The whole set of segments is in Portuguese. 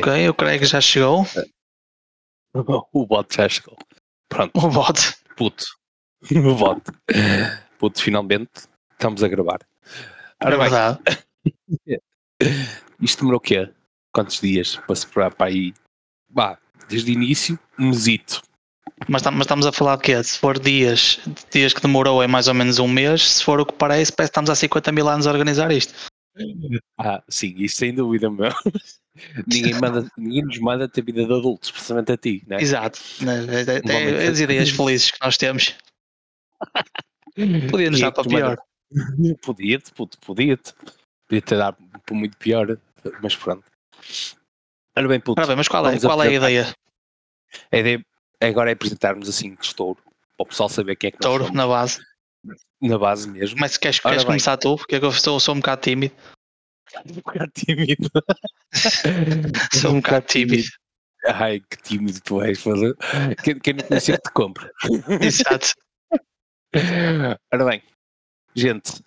Ok, o Craig já chegou. O bot já chegou. Pronto, O bot. puto. O bot. Puto, finalmente estamos a gravar. É Ora bem, verdade. isto demorou o quê? Quantos dias para separar para aí? Bah, desde o início, um mesito. Mas, mas estamos a falar de quê? Se for dias, dias que demorou é mais ou menos um mês. Se for o que parece, parece que estamos há 50 mil anos a organizar isto. Ah, sim, isso sem dúvida, meu. ninguém, manda, ninguém nos manda ter vida de adultos, precisamente a ti, né? Exato. Né, É, é- momento. é as ideias felizes que nós temos. Podia nos Quem é dar para pior. Podia-te, puto, podia-te. Podia-te dar por muito pior, mas pronto. Ora bem, puto, Ora bem, mas qual é, qual é a ideia? a ideia agora é apresentarmos assim estouro, para o pessoal saber quem é que nós Touro somos, na base. Na base mesmo. Mas queres, Ora queres bem. começar tu? Porque eu sou, sou um bocado tímido. Um bocado tímido. Sou um bocado tímido. Ai, que tímido tu és, foda. Quem, quem não conhecer que te compra. Exato. Ora bem, gente,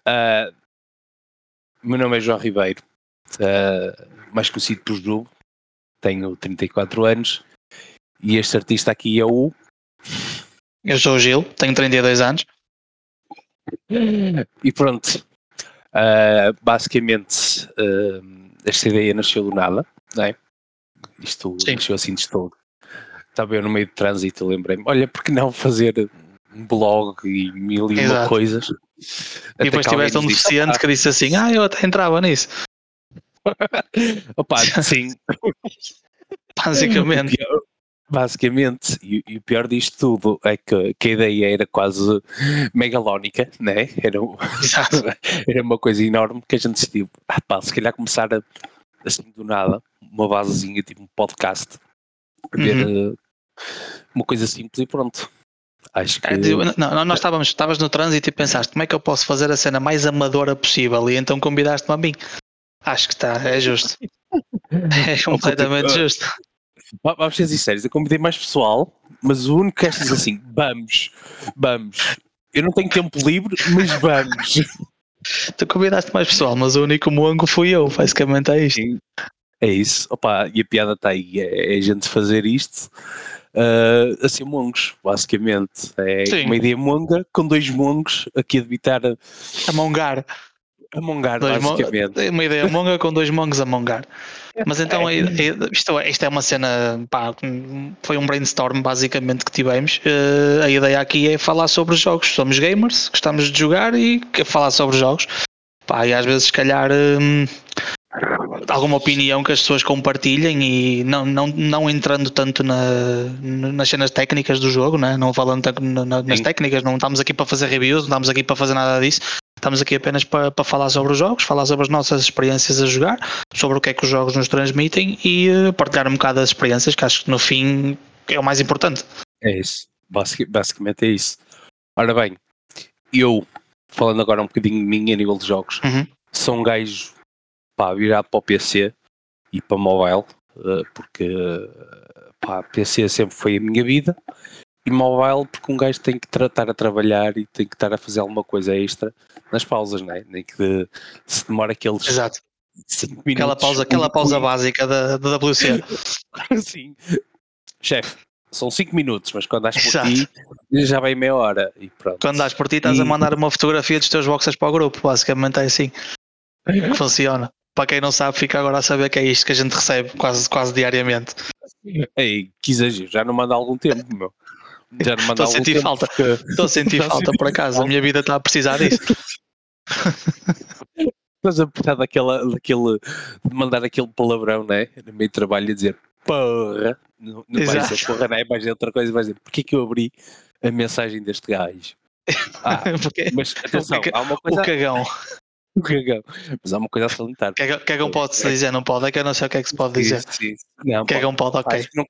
o meu nome é João Ribeiro, ah, mais conhecido por Jubo, tenho 34 anos e este artista aqui é o. Eu sou o Gil, tenho 32 anos. E pronto, ah, basicamente ah, esta ideia nasceu do nada, não é? Isto Sim. nasceu assim de estouro. Estava eu no meio de trânsito, lembrei-me, olha, por que não fazer um blog e mil e uma Exato. coisas? E depois tiveste um deficiente que disse assim: Ah, eu até entrava nisso. Opa, sim, Basicamente. Basicamente, e, e o pior disto tudo é que, que a ideia era quase megalónica, né? Era, um- era uma coisa enorme que a gente decidiu, ah, pá, se calhar começar a, assim do nada, uma basezinha, tipo um podcast, ver Uhum. eh, uma coisa simples e pronto. Acho que. É, digo, Não, não, nós estávamos, estavas no trânsito e pensaste como é que eu posso fazer a cena mais amadora possível e então convidaste-me a mim. Acho que está, é justo. É completamente puto, justo. Va- Vamos ser sinceros, eu convidei mais pessoal, mas o único que diz assim, vamos, vamos. Eu não tenho tempo livre, mas vamos. Tu convidaste mais pessoal, mas o único mongo fui eu, basicamente é isto. É isso. Opa, e a piada está aí. É, é a gente fazer isto ah, assim mongos, basicamente. É Sim. uma ideia monga com dois mongos aqui a debitar a, A mongar. A mongar, Dois basicamente. É uma ideia monga com dois mongos a mongar. Mas então a ideia- isto, é- isto é uma cena, pá, foi um brainstorm basicamente que tivemos. Eh, a ideia aqui é falar sobre jogos. Somos gamers, gostamos de jogar e falar sobre jogos. Pá, e às vezes, se calhar, hum, alguma opinião que as pessoas compartilhem e não, não, não entrando tanto na, nas cenas técnicas do jogo, né? não falando tanto na- nas Sim. técnicas, não estamos aqui para fazer reviews, não estamos aqui para fazer nada disso. Estamos aqui apenas para, para falar sobre os jogos, falar sobre as nossas experiências a jogar, sobre o que é que os jogos nos transmitem e eh, partilhar um bocado das experiências, que acho que no fim é o mais importante. É isso. Basic- basicamente é isso. Ora bem, eu, falando agora um bocadinho de mim a nível de jogos, Uhum. sou um gajo pá, virado para o PC e para mobile, eh, porque pá, PC sempre foi a minha vida e mobile porque um gajo tem que tratar a trabalhar e tem que estar a fazer alguma coisa extra nas pausas, não é? Nem que de- se demora aqueles Exato. 5 minutos. Aquela pausa, aquela pausa básica da, da WC. Sim. Chefe, são 5 minutos, mas quando dás por Exato. ti já vem meia hora e pronto. Quando dás por ti, estás a E- mandar uma fotografia dos teus boxers para o grupo. Basicamente é assim que funciona. Para quem não sabe, fica agora a saber que é isto que a gente recebe quase, quase diariamente. Ei, que exagero, já não manda algum tempo, meu. Já não Estou a sentir falta. Estou a sentir falta por acaso. A minha vida está a precisar disso. Estás a precisar daquela, daquele, de mandar aquele palavrão, né? No meio de trabalho a dizer porra. Não, não vai ser porra, não é? Vais dizer outra coisa, vais dizer porquê que eu abri a mensagem deste gajo? Ah, Porque mas atenção, há uma o coisa. cagão. O cagão. Mas há uma coisa a salientar. Cagão, cagão pode-se dizer, não pode? É que eu não sei o que é que se pode dizer. Sim, sim. Não, Cagão pode, ok. Acho que não-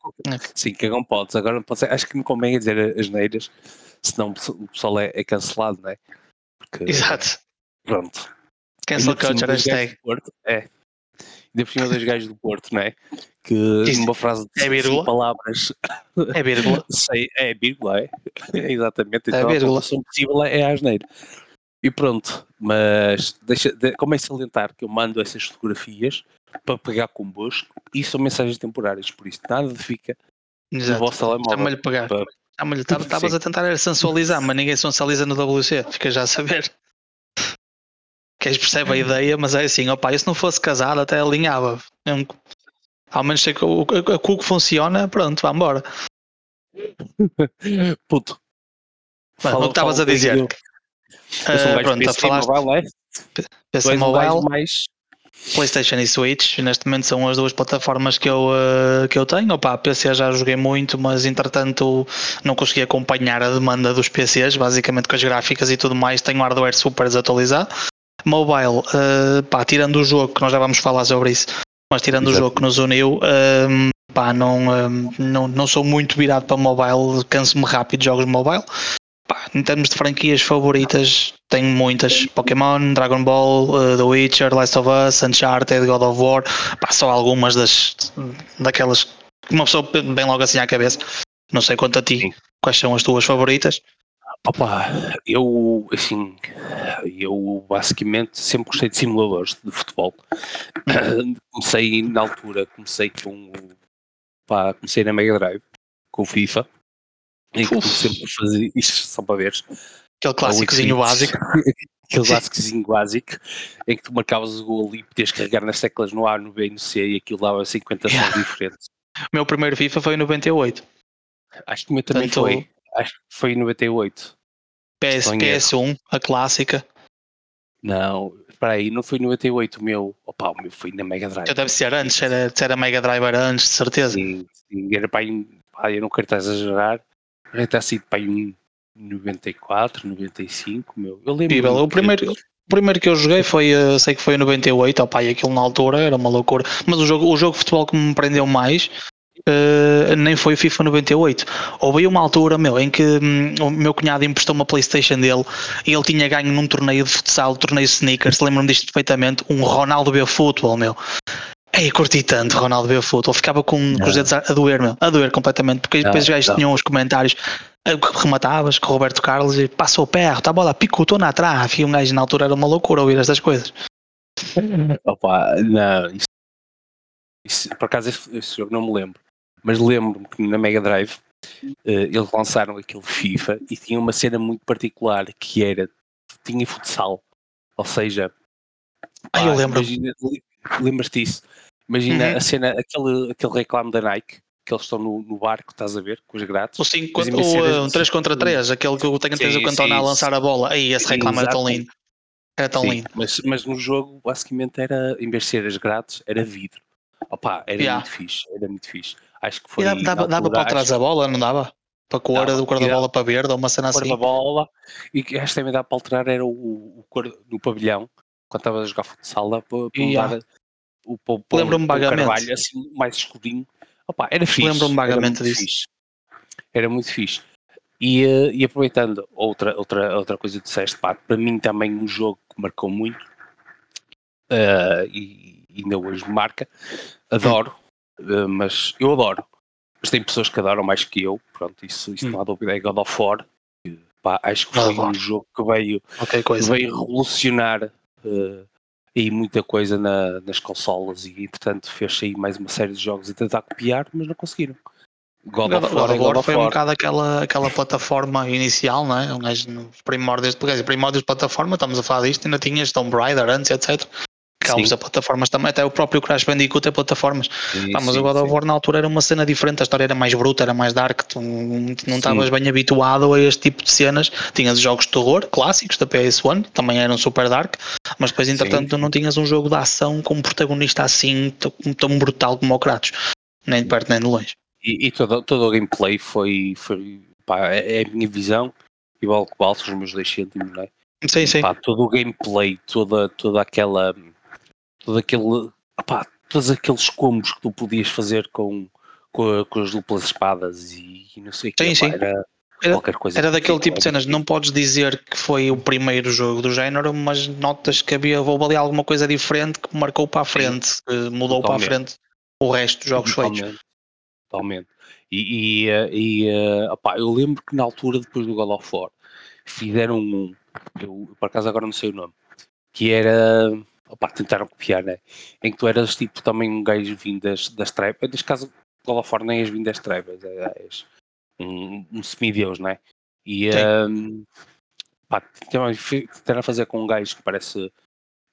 sim, cagão podes. Agora não pode ser. Acho que não convém dizer as neiras, senão o pessoal é, é cancelado, não é? Porque, Exato. Pronto. Cancel culture, hashtag. Porto, é. Ainda por cima dois gajos do Porto, não é? Que Isto numa frase de é vírgula? palavras É vírgula. sei, é vírgula, é. Exatamente. É Então vírgula. a possível é a asneira. E pronto, mas deixa, de, como é salientar que eu mando essas fotografias para pegar convosco e são mensagens temporárias, por isso nada fica Exato. no vosso telemóvel. Chama-lhe pegar. para- Chama-lhe, estavas a tentar sensualizar, mas ninguém sensualiza no WC, fica já a saber. Queres percebe a ideia, mas é assim, opá, e se não fosse casado até alinhava. Um- Ao menos sei que o, a cuco funciona, pronto, vá embora. Puto. Mas, o que estavas a dizer? Eu, eu sou Ah, pronto, PC, falaste mobile, é? PC Mobile, mais PlayStation e Switch, neste momento são as duas plataformas que eu, eh, que eu tenho. Opa, PC já joguei muito, mas entretanto não consegui acompanhar a demanda dos PCs, basicamente com as gráficas e tudo mais. Tenho hardware super desatualizado. Mobile, eh, pá, tirando o jogo, que nós já vamos falar sobre isso, mas tirando o Exato. jogo que nos uniu, pá, não, não, não sou muito virado para mobile, canso-me rápido de jogos mobile. Em termos de franquias favoritas, tenho muitas: Pokémon, Dragon Ball, uh, The Witcher, Last of Us, Uncharted, God of War. Pá, só algumas das daquelas que uma pessoa bem logo assim à cabeça. Não sei quanto a ti, Sim. quais são as tuas favoritas? Opa, eu, assim, eu basicamente sempre gostei de simuladores de futebol. comecei na altura, comecei com pá, comecei na Mega Drive, com o FIFA, e que Uf. sempre fazia isto só para ver. Aquele clássicozinho básico. Aquele clássicozinho básico em que tu marcavas o gol e podias carregar nas teclas no A, no B e no C e aquilo dava 50 sons Yeah. diferentes. O meu primeiro FIFA foi em 98. Acho que o meu também Tanto- foi. Acho que foi em 98. PS, Estou em erro. PS1, a clássica. Não, espera aí, não foi 98 o meu. Opa, o meu foi na Mega Drive. Já deve ser antes, era, era Mega Drive era antes, de certeza. Sim, sim, era para aí, pá, eu não quero estar a exagerar, mas ter sido para aí um 94, 95, meu. Eu lembro. Incrível. O primeiro, o primeiro que eu joguei foi, eh, sei que foi em 98, opá, e aquilo na altura era uma loucura. Mas o jogo, o jogo de futebol que me prendeu mais eh, nem foi o FIFA 98. Houve uma altura, meu, em que hum, o meu cunhado emprestou uma Playstation dele e ele tinha ganho num torneio de futsal, torneio sneakers, lembro-me disto perfeitamente, um Ronaldo B Futebol, meu. Ei, curti tanto Ronaldo B Futebol, ficava com, com os Não. dedos a, a doer, meu, a doer completamente, porque Não, depois os gajos tinham os comentários eh, que rematavas com o Roberto Carlos e passou perto, a bola picotou na trave e um gajo na altura era uma loucura ouvir estas coisas. Opa, não, isso, isso- por acaso esse, jogo não me lembro, mas lembro-me que na Mega Drive eh, eles lançaram aquele FIFA e tinha uma cena muito particular que era, tinha futsal, ou seja, Ah, eu lembro. imagina- lembras-te disso? Imagina Uhum. a cena, aquele, aquele reclame da Nike, que eles estão no, no barco, estás a ver, com os grátis. O 5 Mas contra, imagina o, cenas eh, um de- 3 contra 3, aquele que eu tenho tens o Sim, Cantona a sim, lançar a bola. Aí esse reclame era tão lindo. Era tão Sim, lindo. Mas, mas no jogo, basicamente, era, em vez de ser as grátis, era vidro. Opa, era Yeah. muito fixe, era muito fixe. Acho que E foi. dava, na dava, dava para trás acho a bola, não dava? Para cor, Dava. do cor da E bola para verde ou uma cena que cor assim. da bola e que esta também dá para alterar era o, o cor do pavilhão quando estava a jogar futsal dá para, para Yeah. mudar o para, para, Lembro-me vagamente. carvalho assim mais escurinho Opa, era fixe Lembro-me vagamente era muito disso. fixe. era muito fixe e, eh, e aproveitando outra, outra, outra coisa que disseste, pá, para mim também um jogo que marcou muito eh, e e ainda hoje marca, adoro, eh, mas eu adoro, mas tem pessoas que adoram mais que eu, pronto, isso, isso Hum. não há dúvida, é God of War, que, pá, acho que foi um jogo que veio, Ok, coisa. veio revolucionar eh, aí muita coisa na- nas consolas e portanto fez aí mais uma série de jogos a tentar copiar, mas não conseguiram. God, God, of God War of God War of foi um bocado aquela, aquela plataforma inicial, não é? Um gajo nos primórdios, porque primórdios de plataforma, estamos a falar disto, ainda tinhas Tomb Raider antes, etc. Sim. a plataformas também, até o próprio Crash Bandicoot é plataformas. Sim, Pá, mas sim, o God of. War na altura era uma cena diferente, a história era mais bruta, era mais dark, tu não estavas bem habituado a este tipo de cenas. Tinhas jogos de terror clássicos da PS1, também eram super dark, mas depois, entretanto, tu não tinhas um jogo de ação com um protagonista assim tão, brutal como o Kratos, nem de perto nem de longe. E, e todo, todo o gameplay foi, foi pá, é, é a minha visão, igual que balsa os meus 2 cêntimos, não é? Sim, sim. Pá, todo o gameplay, toda, toda aquela. Todo aquele. Pá, todos aqueles combos que tu podias fazer com, com, a- com as duplas espadas e, e não sei o que. Sim, sim. Era, Era- qualquer coisa. Era daquele tipo de cenas, não podes dizer que foi o primeiro jogo do género, mas notas que havia houve ali alguma coisa diferente que marcou para a frente, mudou para a Totalmente. frente o resto dos jogos feitos. Totalmente. Totalmente. E, e, eh, e eh, opá, eu lembro que na altura, depois do God of War, fizeram um, eu por acaso agora não sei o nome, que era, opa, tentaram copiar, né? Em que tu eras tipo também um gajo vindo das, das trevas, neste caso God of War nem és vindo das trevas, é, és um, um semideus, né? E um, pá, tentaram fazer com um gajo que parece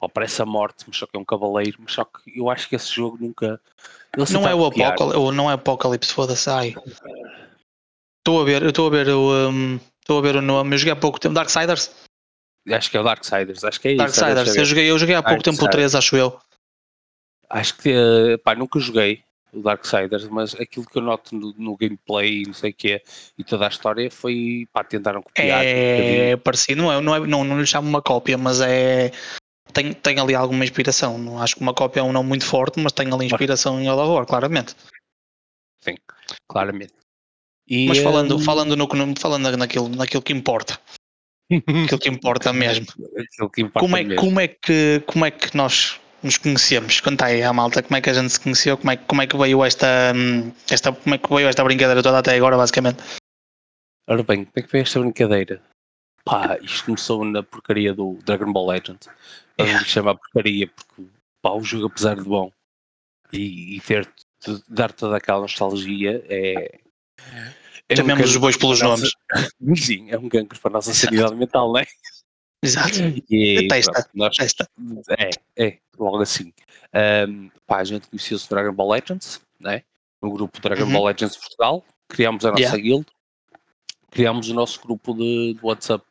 ou parece a morte, mas só que é um cavaleiro, mas só que eu acho que esse jogo nunca. Não é, o Apocalipse, não é Apocalipse, foda-se, ai. Estou a ver, estou a ver o. Estou um, a ver o nome. Eu joguei há pouco tempo. Darksiders? Acho que é o Darksiders, acho que é isso. Darksiders, eu joguei, eu joguei há pouco tempo o 3, acho eu. Acho que uh, pá, nunca joguei o Darksiders, mas aquilo que eu noto no, no gameplay e não sei o que é, e toda a história foi pá, tentaram copiar. É um parecido, não é, não, é, não, não lhe chamo uma cópia, mas é tem, tem ali alguma inspiração. Não acho que uma cópia é um não muito forte, mas tem ali inspiração em God of War, claramente. Sim, claramente. E, mas falando, um... falando, no, falando naquilo, naquilo que importa. Aquilo que importa mesmo. que importa como, é, mesmo. como, é que, como é que nós nos conhecemos? Conta aí à malta como é que a gente se conheceu, como é, como é que veio esta, esta, como é que veio esta brincadeira toda até agora, basicamente. Ora bem, como é que veio esta brincadeira? Pá, isto começou na porcaria do Dragon Ball Legend. Eu yeah. chamar porcaria porque pá, o jogo apesar de bom e, e ter dar toda aquela nostalgia é. É Chamemos um os bois pelos nomes. Nossa, sim, é um gangue para a nossa sanidade mental, não é? Exato. E, Testa. Nós, Testa. É, é, logo assim. Um, pá, a gente conheceu-se Dragon Ball Legends, né? no grupo Dragon uhum. Ball Legends Portugal, criámos a nossa yeah. guild, criámos o nosso grupo de, de WhatsApp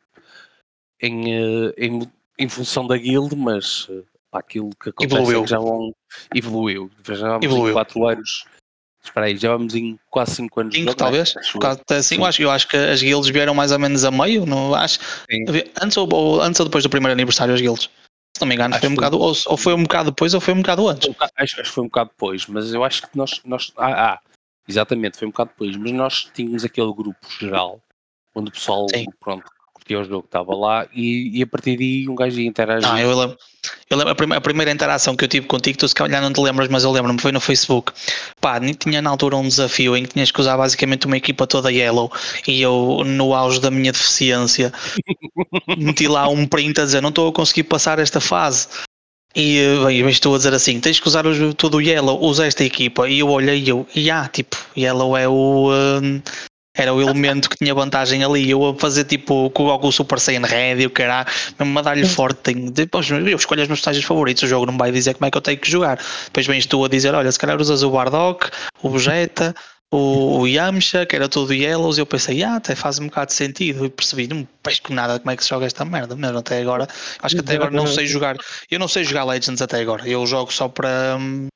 em, eh, em, em função da guild, mas eh, pá, aquilo que acontece evoluiu. É que já vão, evoluiu. Já vamos evoluiu. em 4 anos. Espera aí, já vamos em quase 5 anos. 5 talvez? Assim, eu, acho, eu acho que as guilds vieram mais ou menos a meio, não acho? Antes ou, ou, antes ou depois do primeiro aniversário as guilds? Se não me engano, foi um bocado, ou, ou, foi um bocado depois ou foi um bocado antes. Acho, acho que foi um bocado depois, mas eu acho que nós. nós ah, ah, exatamente, foi um bocado depois, mas nós tínhamos aquele grupo geral onde o pessoal, Sim. pronto, curtia o jogo, estava lá e, e, a partir daí um gajo ia interagir. Não, eu lembro, eu lembro a, primeira, a, primeira, interação que eu tive contigo, tu se calhar não te lembras, mas eu lembro-me, foi no Facebook. Pá, tinha na altura um desafio em que tinhas que usar basicamente uma equipa toda yellow e eu, no auge da minha deficiência, meti lá um print a dizer: não estou a conseguir passar esta fase. E bem, estou a dizer assim: tens que usar todo o Yellow, usa esta equipa. E eu olhei e eu, e ah, tipo, Yellow é o. Uh, era o elemento que tinha vantagem ali. Eu a fazer tipo com o Super Saiyan Red e o caralho, mesmo a dar-lhe forte. Depois, eu escolho os meus personagens favoritos. O jogo não vai dizer como é que eu tenho que jogar. Depois vens tu a dizer: olha, se calhar usas o Bardock, o Vegeta. O, o Yamcha, que era todo Yellows, eu pensei, ah, até faz um bocado de sentido. E percebi, não pesco nada como é que se joga esta merda, mesmo até agora. Acho que até agora não sei jogar. Eu não sei jogar Legends até agora. Eu jogo só para, hum,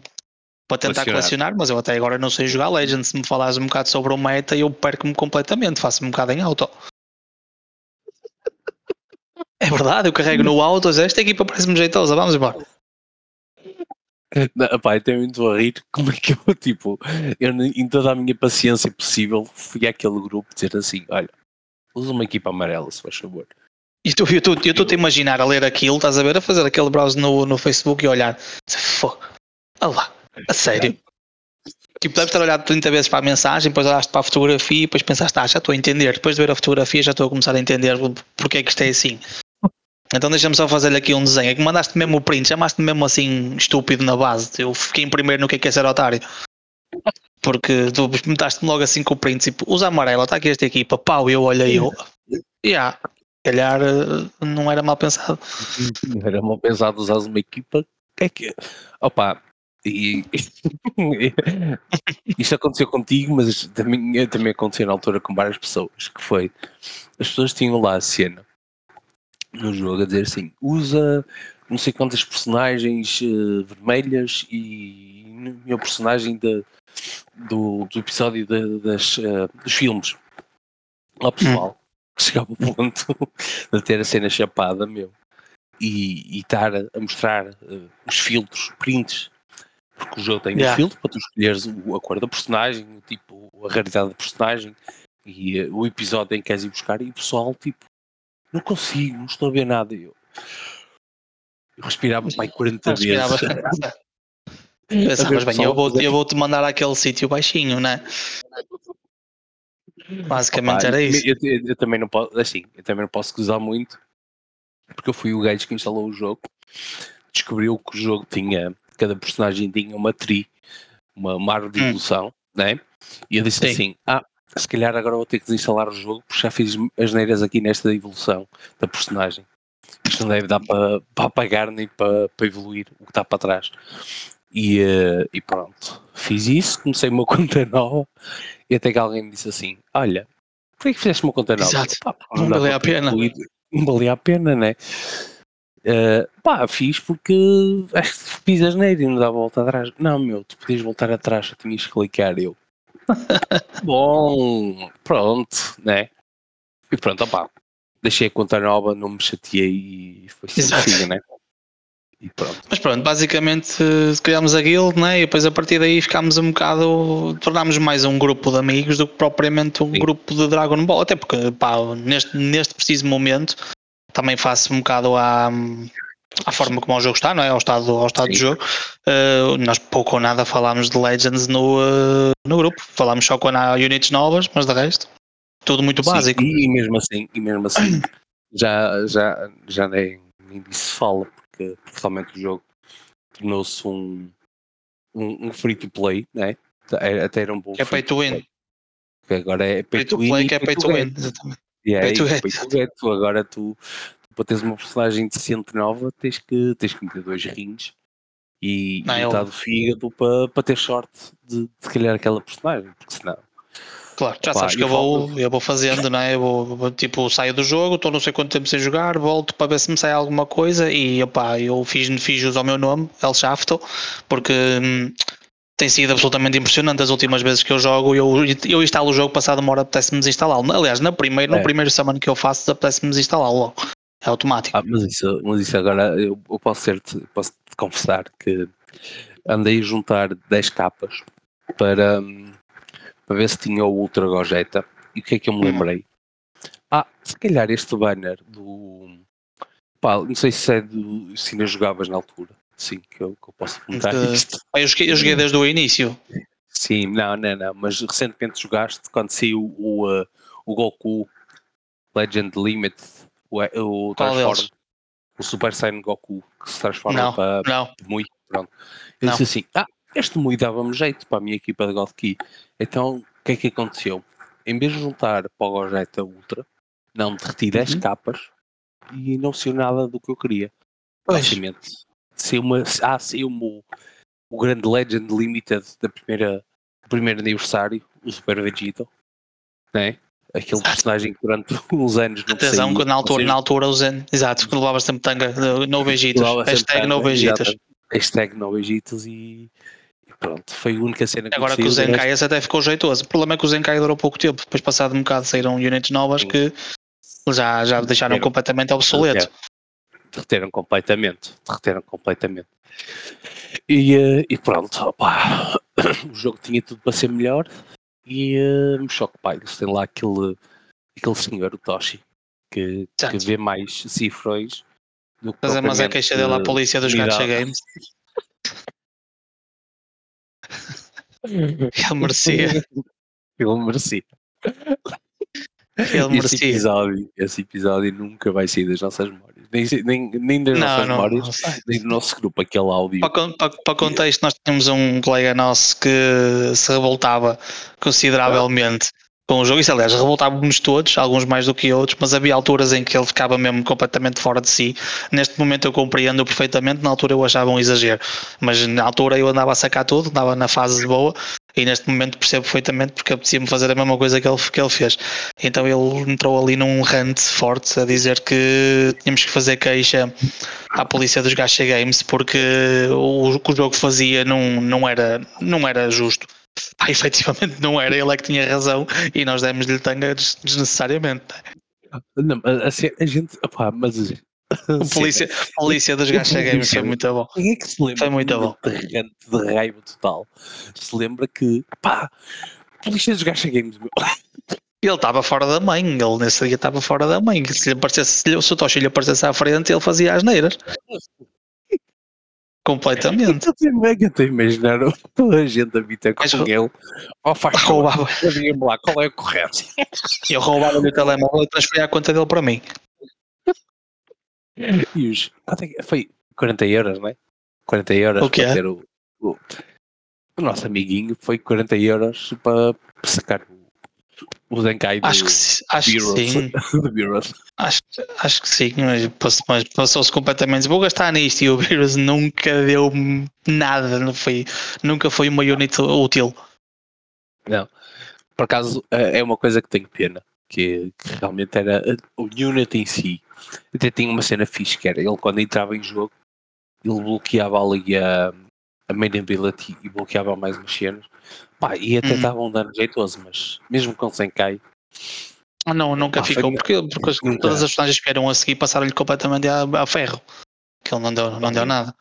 para tentar colecionar, mas eu até agora não sei jogar Legends. Se me falares um bocado sobre o meta, eu perco-me completamente, faço-me um bocado em auto. É verdade, eu carrego no auto, esta equipa parece-me jeitosa, vamos embora. Não, pá, eu muito a rir como é que eu, tipo, eu em toda a minha paciência possível fui àquele grupo dizer assim, olha, usa uma equipa amarela, se faz favor. E tu, eu estou-te a imaginar a ler aquilo, estás a ver, a fazer aquele browse no, no Facebook e olhar, olha lá, a sério? Tipo, deves ter olhado 30 vezes para a mensagem, depois olhaste para a fotografia e depois pensaste, ah, já estou a entender. Depois de ver a fotografia já estou a começar a entender porque é que isto é assim. Então deixa-me só fazer-lhe aqui um desenho. É que mandaste mesmo o print, chamaste mesmo assim estúpido na base. Eu fiquei em primeiro no que é que é ser otário. Porque tu meteste-me logo assim com o print, tipo, usa amarelo, está aqui esta equipa, pau, eu olhei eu. Yeah, calhar eh, não era mal pensado. Não era mal pensado usar uma equipa. Que é que. Opa, e isto aconteceu contigo, mas também, também aconteceu na altura com várias pessoas, que foi as pessoas tinham lá a cena no jogo a dizer assim, usa não sei quantas personagens uh, vermelhas e o meu personagem de, do, do episódio de, das, uh, dos filmes. Lá pessoal, hum. chegava ao ponto de ter a cena chapada meu e, e estar a mostrar uh, os filtros, prints porque o jogo tem yeah. um filtro para tu escolheres a cor da personagem, tipo, a raridade da personagem e uh, o episódio em que queres ir buscar e o pessoal, tipo, não consigo, não estou a ver nada. Eu, eu respirava pai 40 vezes. Pensavas bem, eu vou-te vou -te mandar àquele sítio baixinho, né? Basicamente Opa, era isso. Eu, eu, eu, também não posso, assim, eu também não posso gozar muito, porque eu fui o gajo que instalou o jogo descobriu que o jogo tinha, cada personagem tinha uma tri, uma, uma árvore de Hum. evolução, né? E eu disse Sim. assim: ah, se calhar agora vou ter que desinstalar o jogo porque já fiz as neiras aqui nesta evolução da personagem. Isto não deve dar para, para apagar nem para, para evoluir o que está para trás. E, eh, e pronto, fiz isso, comecei uma conta nova e até que alguém me disse assim: Olha, por que fizeste uma conta nova? Exato. Pá, Não dá valia a pena. evoluir. Não valia a pena, né? Eh, pá, fiz porque acho que fiz as neiras e não dá a volta atrás. Não, meu, tu podias voltar atrás, só tinhas que clicar eu. Bom, pronto, né? E pronto, opá, deixei a conta nova, não me chateei e foi assim, né? E pronto. Mas pronto, basicamente criámos a guild, né? E depois a partir daí ficámos um bocado. tornámos mais um grupo de amigos do que propriamente um Sim. grupo de Dragon Ball. Até porque, pá, neste, neste preciso momento também faço um bocado à, à forma como o jogo está, não é? Ao estado, ao estado do Sim. jogo. Eh, nós pouco ou nada falámos de Legends no, eh, no grupo. Falámos só quando há units novas, mas de resto, tudo muito Sim, básico. E, e mesmo assim, e mesmo assim já, já, já nem, nem disso fala, porque realmente o jogo tornou-se um, um, um free to play, né? Até era um bom Que é free pay to win. play, que agora é Pay to play, que é pay to get. win. Exatamente. E aí, to get. pay to get. Tu agora tu, tu, para teres uma personagem decente nova, tens que, tens que meter dois rins e, Não, metade do fígado para, para ter sorte de, de calhar aquela personagem, porque senão. Claro, já Pá, sabes que eu vou, eu vou fazendo, não é? Eu vou, tipo, saio do jogo, estou não sei quanto tempo sem jogar, volto para ver se me sai alguma coisa e opá, eu fiz, fiz jus ao meu nome, El Shafto, porque hum, tem sido absolutamente impressionante as últimas vezes que eu jogo. Eu, eu instalo o jogo, passado uma hora apetece-me desinstalá-lo. Aliás, na primeira, É. no primeiro summon que eu faço, apetece-me desinstalá-lo logo. É automático. Ah, mas isso, mas isso agora eu, eu posso ser posso te confessar que andei a juntar 10 capas para, para ver se tinha o Ultra Gogeta. E o que é que eu me Hum. lembrei? Ah, se calhar este banner do. Pá, não sei se é do. Se ainda jogavas na altura. Sim, que eu, que eu posso perguntar De- isto. Pá, Eu joguei, eu joguei desde o início. Sim, não, não, não. Mas recentemente jogaste quando saiu o, uh, o Goku Legend Limit, o, o Qual Transform, o Super Saiyan Goku que se transforma Não, para não. Mui. Pronto. Eu Não. disse assim: Ah, este Mui dava-me jeito para a minha equipa de God Key. Então o que é que aconteceu? Em vez de juntar para o Gogeta Ultra, não derreti 10 Uhum. capas e não saiu nada do que eu queria. Basicamente. Saiu uma, ah, saiu-me o, o grande Legend Limited da primeira, do primeiro aniversário, o Super Vegeta, né? Aquele Exato. personagem que durante uns anos não Atenção, saía. que na altura, Vocês- na altura usando, exato, que levava sempre tanga, eh, no Vegitas, hashtag no Vegitas. Hashtag no Vegitas e, e pronto, foi a única cena que Agora que o Zenkai esse até ficou jeitoso. O problema é que o Zenkai durou pouco tempo. Depois, passado um bocado, saíram units novas Sim. que já, já deixaram Derreteram. completamente obsoleto. Derreteram completamente, derreteram completamente. E, eh, e pronto, opá, o jogo tinha tudo para ser melhor e uh, só que pá, eles têm lá aquele, aquele senhor, o Toshi, que, que vê mais cifrões do que Mas, é- mas a queixa dele à polícia dos. Gacha Games. Ele merecia. Ele merecia. Ele esse merecia. episódio, esse episódio nunca vai sair das nossas memórias. Nem, nem, nem das Não, nossas não. memórias, não nem do nosso grupo, aquele áudio. Para, para, para contexto, nós tínhamos um colega nosso que se revoltava consideravelmente com o jogo. Isso, aliás, revoltávamos todos, alguns mais do que outros, mas havia alturas em que ele ficava mesmo completamente fora de si. Neste momento eu compreendo perfeitamente, na altura eu achava um exagero, mas na altura eu andava a sacar tudo, andava na fase boa. E neste momento percebo perfeitamente porque apetecia-me fazer a mesma coisa que ele, que ele fez. Então ele entrou ali num rant forte a dizer que tínhamos que fazer queixa à polícia dos Gacha Games porque o, que o jogo fazia não, não, era, não era justo. Pá, efetivamente não era, ele é que tinha razão e nós demos-lhe tanga des- desnecessariamente. Não, a, a, a gente, opá, mas O polícia, polícia dos Gacha Games foi muito bom. Quem é que se lembra Foi muito terreno de raiva total? Se lembra que, pá, polícia dos Gacha Games, meu. Ele estava fora da mãe, ele nesse dia estava fora da mãe. Se, lhe aparecesse, se, lhe, se o Toshi lhe aparecesse à frente, ele fazia as neiras. Completamente. Eu estou a imaginar toda a gente a com Mas- ele. Oh, faz Roubava, lá, qual é o correto? eu roubava-lhe o telemóvel e transferia a conta dele para mim. E os, quanto é que- foi 40 euros, não é? 40 euros O quê? para ter o, o, o nosso amiguinho foi 40 euros para sacar o, o Zenkai do, Acho que, acho que Heroes. sim. Acho, acho que sim, mas, mas passou-se completamente. Vou gastar nisto e o vírus nunca deu nada, não foi, nunca foi uma unit útil. Não. Por acaso eh, é uma coisa que tenho pena, que, que realmente era o Unity em si. Até tinha uma cena fixe que era ele quando entrava em jogo, ele bloqueava ali a, a main ability e bloqueava mais umas cenas. Pá, e até Uhum. dava um dano jeitoso, mas mesmo com 100k, Ah, Não, nunca Ah, ficou, porque, porque as- todas as personagens que vieram a seguir passaram-lhe completamente a, a ferro. Que ele não deu, não deu nada.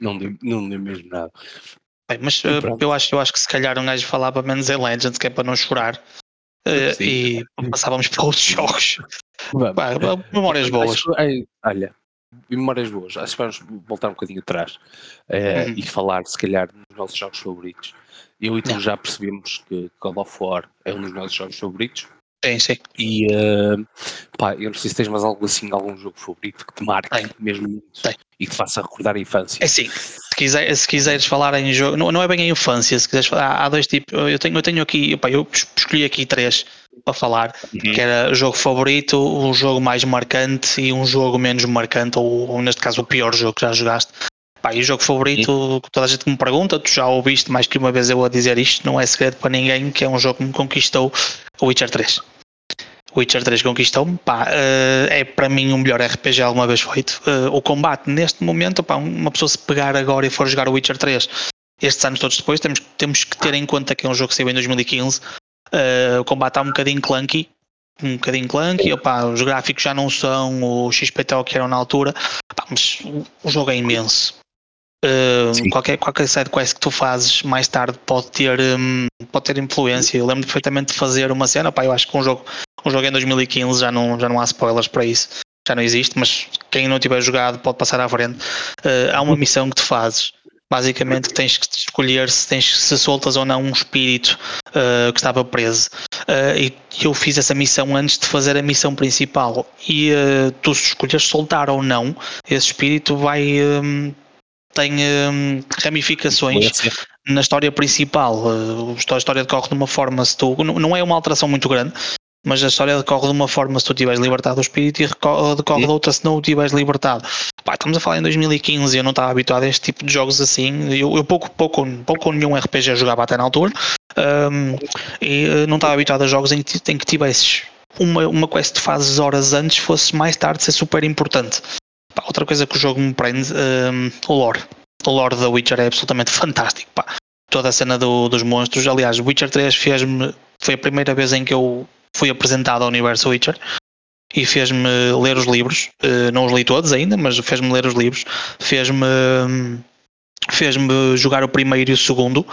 não deu, não deu mesmo nada. Bem, mas eh, eu acho, eu acho que se calhar um gajo falava menos em Legends, que é para não chorar. Eh, Sim. e passávamos para outros jogos. Pá, memórias boas. Acho que- ai, olha, memórias boas. Acho que vamos voltar um bocadinho atrás eh, Uhum. e falar, se calhar, dos nossos jogos favoritos. Eu e tu Não. já percebemos que God of War é um dos nossos jogos favoritos. Sim, sim. E eh, pá, eu não sei se tens mais algo assim, algum jogo favorito que te marque Tenho. mesmo muito Tenho. E que faça recordar a infância. É assim, se, quiser, se quiseres falar em jogo, não, não é bem a infância, se quiseres falar, há, há dois tipos, eu tenho, eu tenho aqui, opa, eu es- escolhi aqui três para falar, Uhum. que era o jogo favorito, um jogo mais marcante e um jogo menos marcante, ou, ou neste caso o pior jogo que já jogaste. Pá, e o jogo favorito, que toda a gente me pergunta, tu já ouviste mais que uma vez eu a dizer isto, não é segredo para ninguém, que é um jogo que me conquistou, o Witcher 3. Witcher 3 conquistou-me, pá, eh, é para mim o melhor RPG alguma vez feito. Eh, o combate neste momento, pá, uma pessoa se pegar agora e for jogar o Witcher 3 estes anos todos depois, temos, temos que ter em conta que é um jogo que saiu em 2015. eh, o combate está um bocadinho clunky, um bocadinho clunky, opá, os gráficos já não são o XP tal que eram na altura, pá, mas o, jogo é imenso. Sim. qualquer, qualquer side quest que tu fazes mais tarde pode ter, hum, pode ter influência. Eu lembro perfeitamente de fazer uma cena, pá, eu acho que um jogo, um jogo em 2015 já não, já não há spoilers para isso, já não existe, mas quem não tiver jogado pode passar à frente. Eh, há uma missão que tu fazes, basicamente que tens que escolher se, tens, se soltas ou não um espírito eh, que estava preso. Eh, e eu fiz essa missão antes de fazer a missão principal. E eh, tu se escolheres soltar ou não, esse espírito vai. tem ramificações na história principal. a história decorre de uma forma, se tu. Não é uma alteração muito grande, mas a história decorre de uma forma se tu tiveres libertado o espírito e decorre Sim. de outra se não o tiveres libertado. Pá, estamos a falar em 2015 e eu não estava habituado a este tipo de jogos assim. Eu, eu pouco, pouco, pouco ou nenhum RPG jogava até na altura hum, e eh, não estava habituado a jogos em que, em que tivesses uma, uma quest que fazes horas antes fosse mais tarde ser super importante. Pá, outra coisa que o jogo me prende, hum, o lore. O lore da Witcher é absolutamente fantástico. Pá. Toda a cena do- dos monstros. Aliás, Witcher 3 fez-me. Foi a primeira vez em que eu fui apresentado ao universo Witcher e fez-me ler os livros. Eh, não os li todos ainda, mas fez-me ler os livros. Fez-me. Fez-me jogar o primeiro e o segundo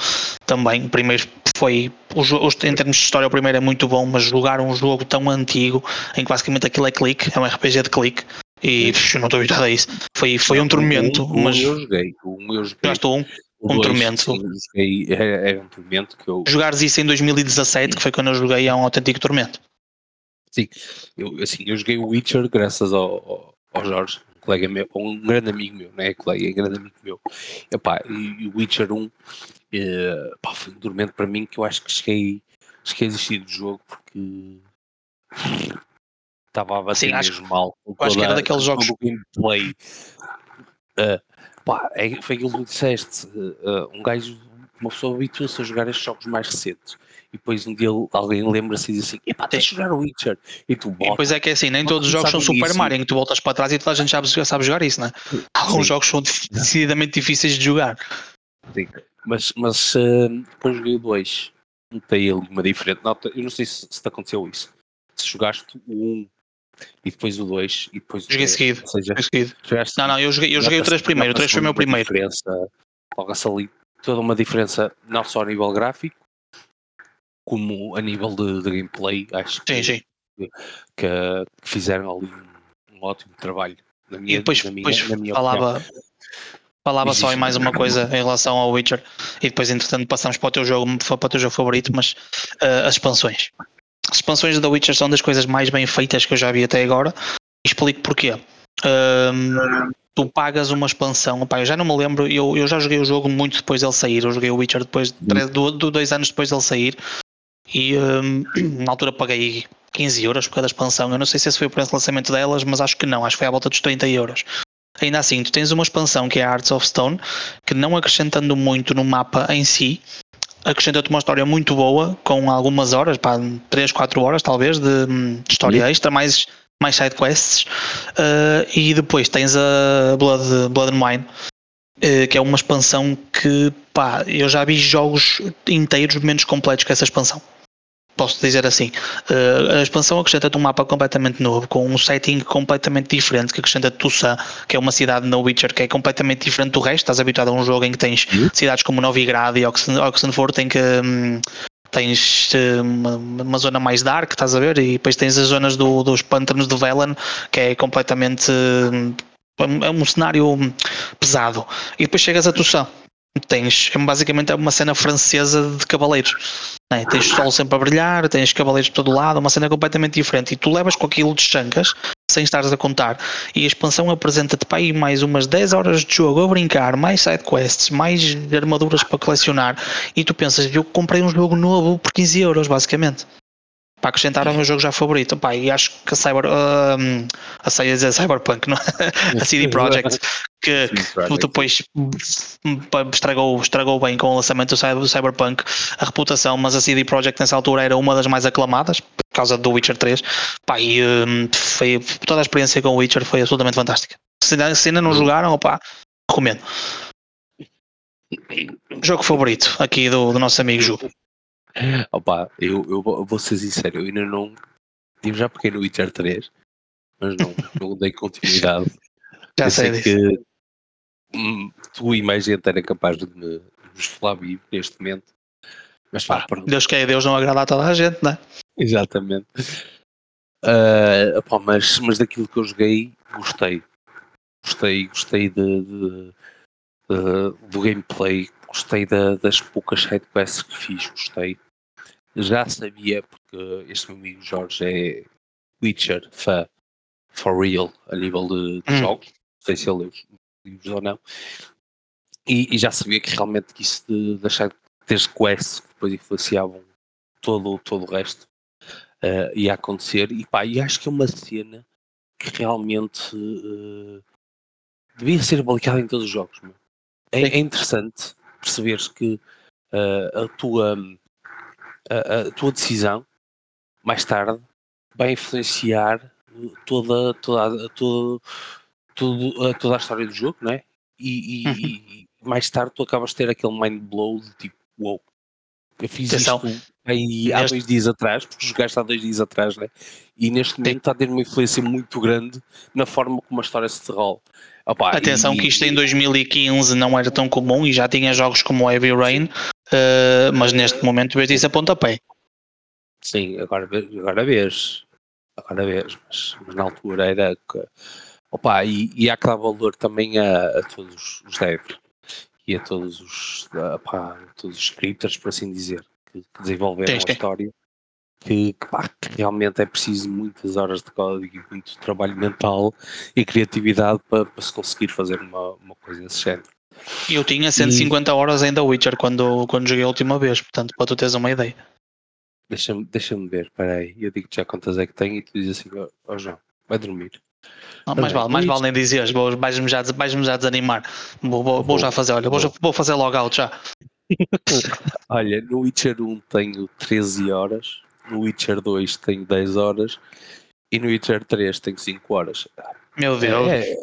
também. O primeiro foi. os- em termos de história, o primeiro é muito bom, mas jogar um jogo tão antigo em que basicamente aquilo é clique, é um RPG de clique, e eu não estou habituado a isso. Foi, foi um tormento, Um- mas eu joguei. Um eu joguei. jogaste um. Um dois, tormento. sim, era, era um tormento que eu, Jogares isso em 2017, que foi quando eu joguei, é um autêntico tormento. eu, assim, eu joguei o Witcher graças ao, ao, Jorge, um colega meu, um grande amigo meu, não é colega, é grande amigo meu. Epá, e o Witcher 1 eh, pá, foi um tormento para mim que eu acho que cheguei, cheguei a desistir do jogo porque estava a bater Sim, acho- mesmo mal. acho que era daqueles jogos- gameplay. Eh, pá, é, foi aquilo que disseste. eh, um gajo, uma pessoa habitua-se a jogar estes jogos mais recentes. E depois um dia alguém lembra-se e diz assim: Epá, tens de jogar o Witcher. E tu E botas. depois é que é assim, nem todos os jogos são Super início. Mario, em que tu voltas para trás e toda a gente sabe, sabe jogar isso, não é? Alguns Sim. jogos são decididamente difíceis de jogar. Sim. Mas, mas eh, depois joguei o 2. Notei ali uma diferença. Nota, eu não sei se, se te aconteceu isso. Se jogaste o 1 e depois o 2 e depois o Joguei 3. seguido. Seja, seguido. Não, não, eu joguei, eu joguei o 3 primeiro, o 3 foi o meu primeiro. Diferença, Toca-se ali toda uma diferença, não só a nível gráfico, como a nível de, de gameplay. Acho que, Sim, que, que fizeram ali um, um ótimo trabalho. Na minha, E depois, na minha, depois na minha opinião. falava, falava só em mais uma coisa em relação ao Witcher e depois entretanto passamos para o teu jogo, para o teu jogo favorito, mas eh, as expansões. Expansões da Witcher são das coisas mais bem feitas que eu já vi até agora. Explico porquê. Um, tu pagas uma expansão. Opa, eu já não me lembro, eu, eu já joguei o jogo muito depois dele sair. Eu joguei o Witcher depois de, do, do dois anos depois dele sair. E um, na altura paguei 15 euros por cada expansão. Eu não sei se esse foi o preço de lançamento delas, mas acho que não, acho que foi à volta dos 30 euros. Ainda assim, tu tens uma expansão que é a Arts of Stone, que não acrescentando muito no mapa em si, acrescenta-te uma história muito boa, com algumas horas, pá, 3, 4 horas talvez, de, de história extra, mais, mais side quests. Uh, e depois tens a Blood, Blood and Wine, uh, que é uma expansão que, pá, eu já vi jogos inteiros menos completos que essa expansão posso dizer assim. Uh, a expansão acrescenta-te um mapa completamente novo, com um setting completamente diferente, que acrescenta Tucson, que é uma cidade no Witcher que é completamente diferente do resto. Estás habituado a um jogo em que tens uhum. cidades como Novigrad e Oxenford, tem que. Um, tens uma, uma, zona mais dark, estás a ver? E depois tens as zonas do, dos pântanos de Velen, que é completamente. Hum, é um cenário pesado. E depois chegas a Tucson tens é basicamente é uma cena francesa de cavaleiros. É? Tens o sol sempre a brilhar, tens cavaleiros de todo lado, uma cena completamente diferente. E tu levas com aquilo de chancas, sem estares a contar. E a expansão apresenta-te para aí mais umas 10 horas de jogo a brincar, mais side quests, mais armaduras para colecionar. E tu pensas, eu comprei um jogo novo por 15 euros, basicamente para acrescentar ao meu jogo já favorito. Pá, e acho que a Cyber. Uh, a dizer Cyberpunk, não? É? a CD Projekt, que, que depois estragou, estragou bem com o lançamento do Cyberpunk a reputação, mas a CD Projekt nessa altura era uma das mais aclamadas por causa do Witcher 3. Pá, e um, foi, toda a experiência com o Witcher foi absolutamente fantástica. Se ainda, se ainda não jogaram, opá, recomendo. Jogo favorito aqui do, do nosso amigo Ju. Opa, eu, eu vou ser sincero, eu ainda não. Tive já peguei no Witcher 3, mas não, não dei continuidade. Já eu sei, sei que hum, tu e mais gente era capaz de me falar vivo neste momento. Mas pá, ah, Deus quer, Deus não agrada a toda a gente, não é? Exatamente. Uh, opa, mas, mas daquilo que eu joguei, gostei. Gostei, gostei de, de, de do gameplay, gostei da, das poucas sidequests que fiz, gostei. Já sabia, porque este meu amigo Jorge é Witcher fã for real a nível de, de hum. jogos, não sei se ele livros ou não, e, e, já sabia que realmente que isso de deixar ter quests que depois influenciavam todo, todo o resto uh, ia acontecer, e pá, e acho que é uma cena que realmente uh, devia ser aplicada em todos os jogos. É, é, interessante perceberes que uh, a, tua, a, a, tua decisão mais tarde vai influenciar toda, toda, toda, toda, toda a história do jogo, não é? E, e, uhum. e, mais tarde tu acabas de ter aquele mind blow de tipo, wow, eu fiz Atenção. isto há dois dias atrás, porque jogaste há dois dias atrás, né? e neste momento está a ter uma influência muito grande na forma como a história se. Opa, Atenção e, que isto em 2015 não era tão comum e já tinha jogos como Heavy Rain, uh, mas neste momento vês isso a pontapé. Sim, agora, agora vês. Agora vês, mas, mas na altura era que. Opa, e, e há que dar valor também a, a todos os devs e a todos os, opa, todos os scripters, por assim dizer, que, que desenvolveram a história que, que, pá, que, realmente é preciso muitas horas de código e muito trabalho mental e criatividade para, para se conseguir fazer uma, uma coisa desse género. Eu tinha 150 e... horas ainda Witcher quando, quando joguei a última vez, portanto, para tu teres uma ideia. Deixa-me deixa ver, peraí, eu digo já quantas é que tenho e tu dizes assim, ó oh, João, vai dormir. Não, mais, vale, mais vale nem dizeres, vais-me já, vais já desanimar. Vou, vou, vou, já fazer, olha, vou, vou fazer logout já. olha, no Witcher 1 tenho 13 horas, no Witcher 2 tenho 10 horas e no Witcher 3 tenho 5 horas. Meu Deus. É.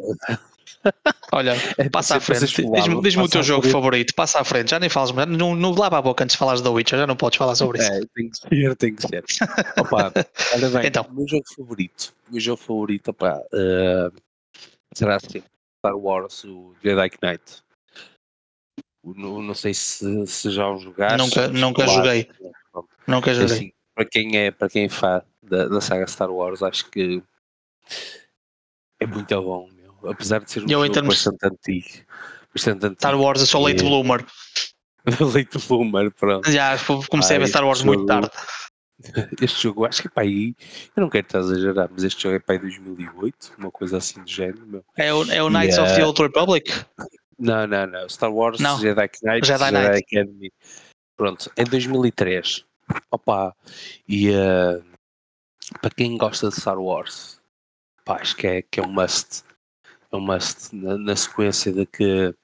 Olha, é passa à frente. Diz-me diz o teu jogo favorito. Passa à frente. Já nem falas, não, não lava a boca antes de falares da Witcher. Já não podes falar sobre isso. É, tem que ser, tem que ser. opa, olha bem, então. o meu jogo favorito. Meu jogo favorito, opa, uh, será assim: Star Wars, o Jedi Knight. Não, não sei se, se já o jogaste. Nunca, nunca joguei. Nunca joguei. Assim, para quem é, para quem é fã da, da saga Star Wars, acho que é muito bom. Apesar de ser um eu, jogo termos... bastante, antigo, bastante antigo. Star Wars, eu sou late bloomer. late bloomer, pronto. Já comecei Ai, a ver Star Wars muito tarde. este jogo, acho que é para aí, eu não quero estar a exagerar, mas este jogo é para aí 2008, uma coisa assim do género. Meu. É o, é o Knights of the Old Republic? Não, não, não. Star Wars, não. Jedi Knight, Jedi, Jedi Knight. Academy. Pronto, em 2003. Opa, e uh, para quem gosta de Star Wars, pá, acho que é, que é um must. É um must na, na sequência de que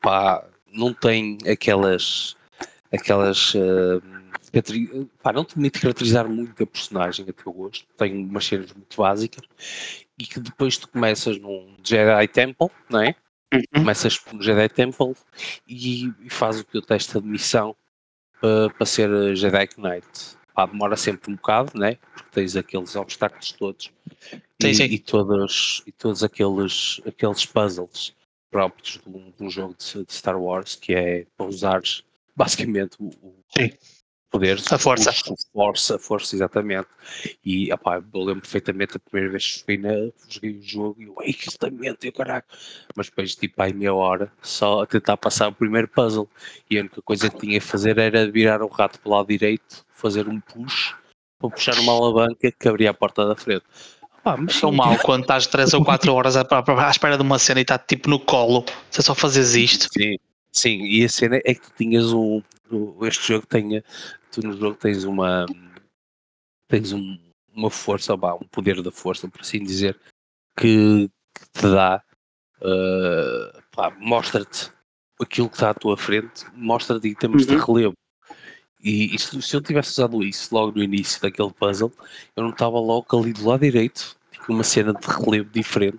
pá, não tem aquelas aquelas uh, pá, não te permite caracterizar muito a personagem a teu gosto, tem umas cenas muito básicas e que depois tu começas num Jedi Temple, não é? Uhum. Começas no Jedi Temple e, e fazes o teu teste de admissão para, para ser Jedi Knight. Pá, demora sempre um bocado, né? Porque tens aqueles obstáculos todos sim, e, sim. e, todos, e todos aqueles, aqueles puzzles próprios de um, de um jogo de, de, Star Wars que é para usares basicamente o, o poder a força. O, força, a força, exatamente. E opá, eu lembro perfeitamente a primeira vez que fui na, joguei o jogo e eu, ei, que lamento, eu caraca. Mas depois, tipo, aí meia hora só a tentar passar o primeiro puzzle. E a única coisa que tinha a fazer era virar o rato para o lado direito, fazer um push para puxar uma alavanca que abria a porta da frente. Ah, mas são mal quando estás 3 ou 4 horas à, à espera de uma cena e está tipo no colo, você só fazes isto. Sim, sim, e a cena é que tu tinhas um. Este jogo tenha. Tu no jogo tens uma. Tens um, uma força, um poder da força, por assim dizer, que, que te dá. Uh, mostra-te aquilo que está à tua frente, mostra-te em termos uhum. de relevo. E, e se, eu tivesse usado isso logo no início daquele puzzle, eu não estava logo ali do lado direito, com uma cena de relevo diferente,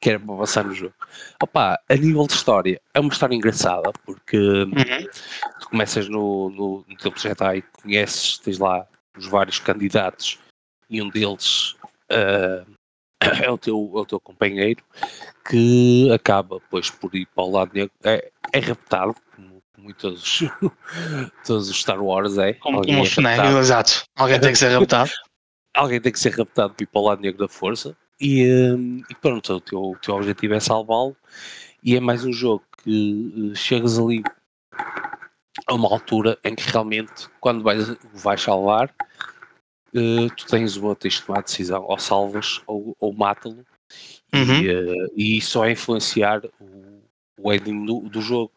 que era para passar no jogo. Opa, a nível de história, é uma história engraçada, porque uhum. tu começas no, no, no teu projeto aí, conheces, tens lá os vários candidatos, e um deles uh, é, o teu, é o teu companheiro, que acaba, pois, por ir para o lado negro, é, é raptado, como como todos, todos os Star Wars é. Como, como os é exato. Alguém tem que ser raptado. Alguém tem que ser raptado para ir para o lado negro da força. E, um, e pronto, o teu, o teu objetivo é salvá-lo. E é mais um jogo que uh, chegas ali a uma altura em que realmente, quando vais, vais salvar, uh, tu tens uma, tens de tomar a decisão, ou salvas ou, ou mata-lo. Uhum. E, uh, e isso vai influenciar o, o ending do, do jogo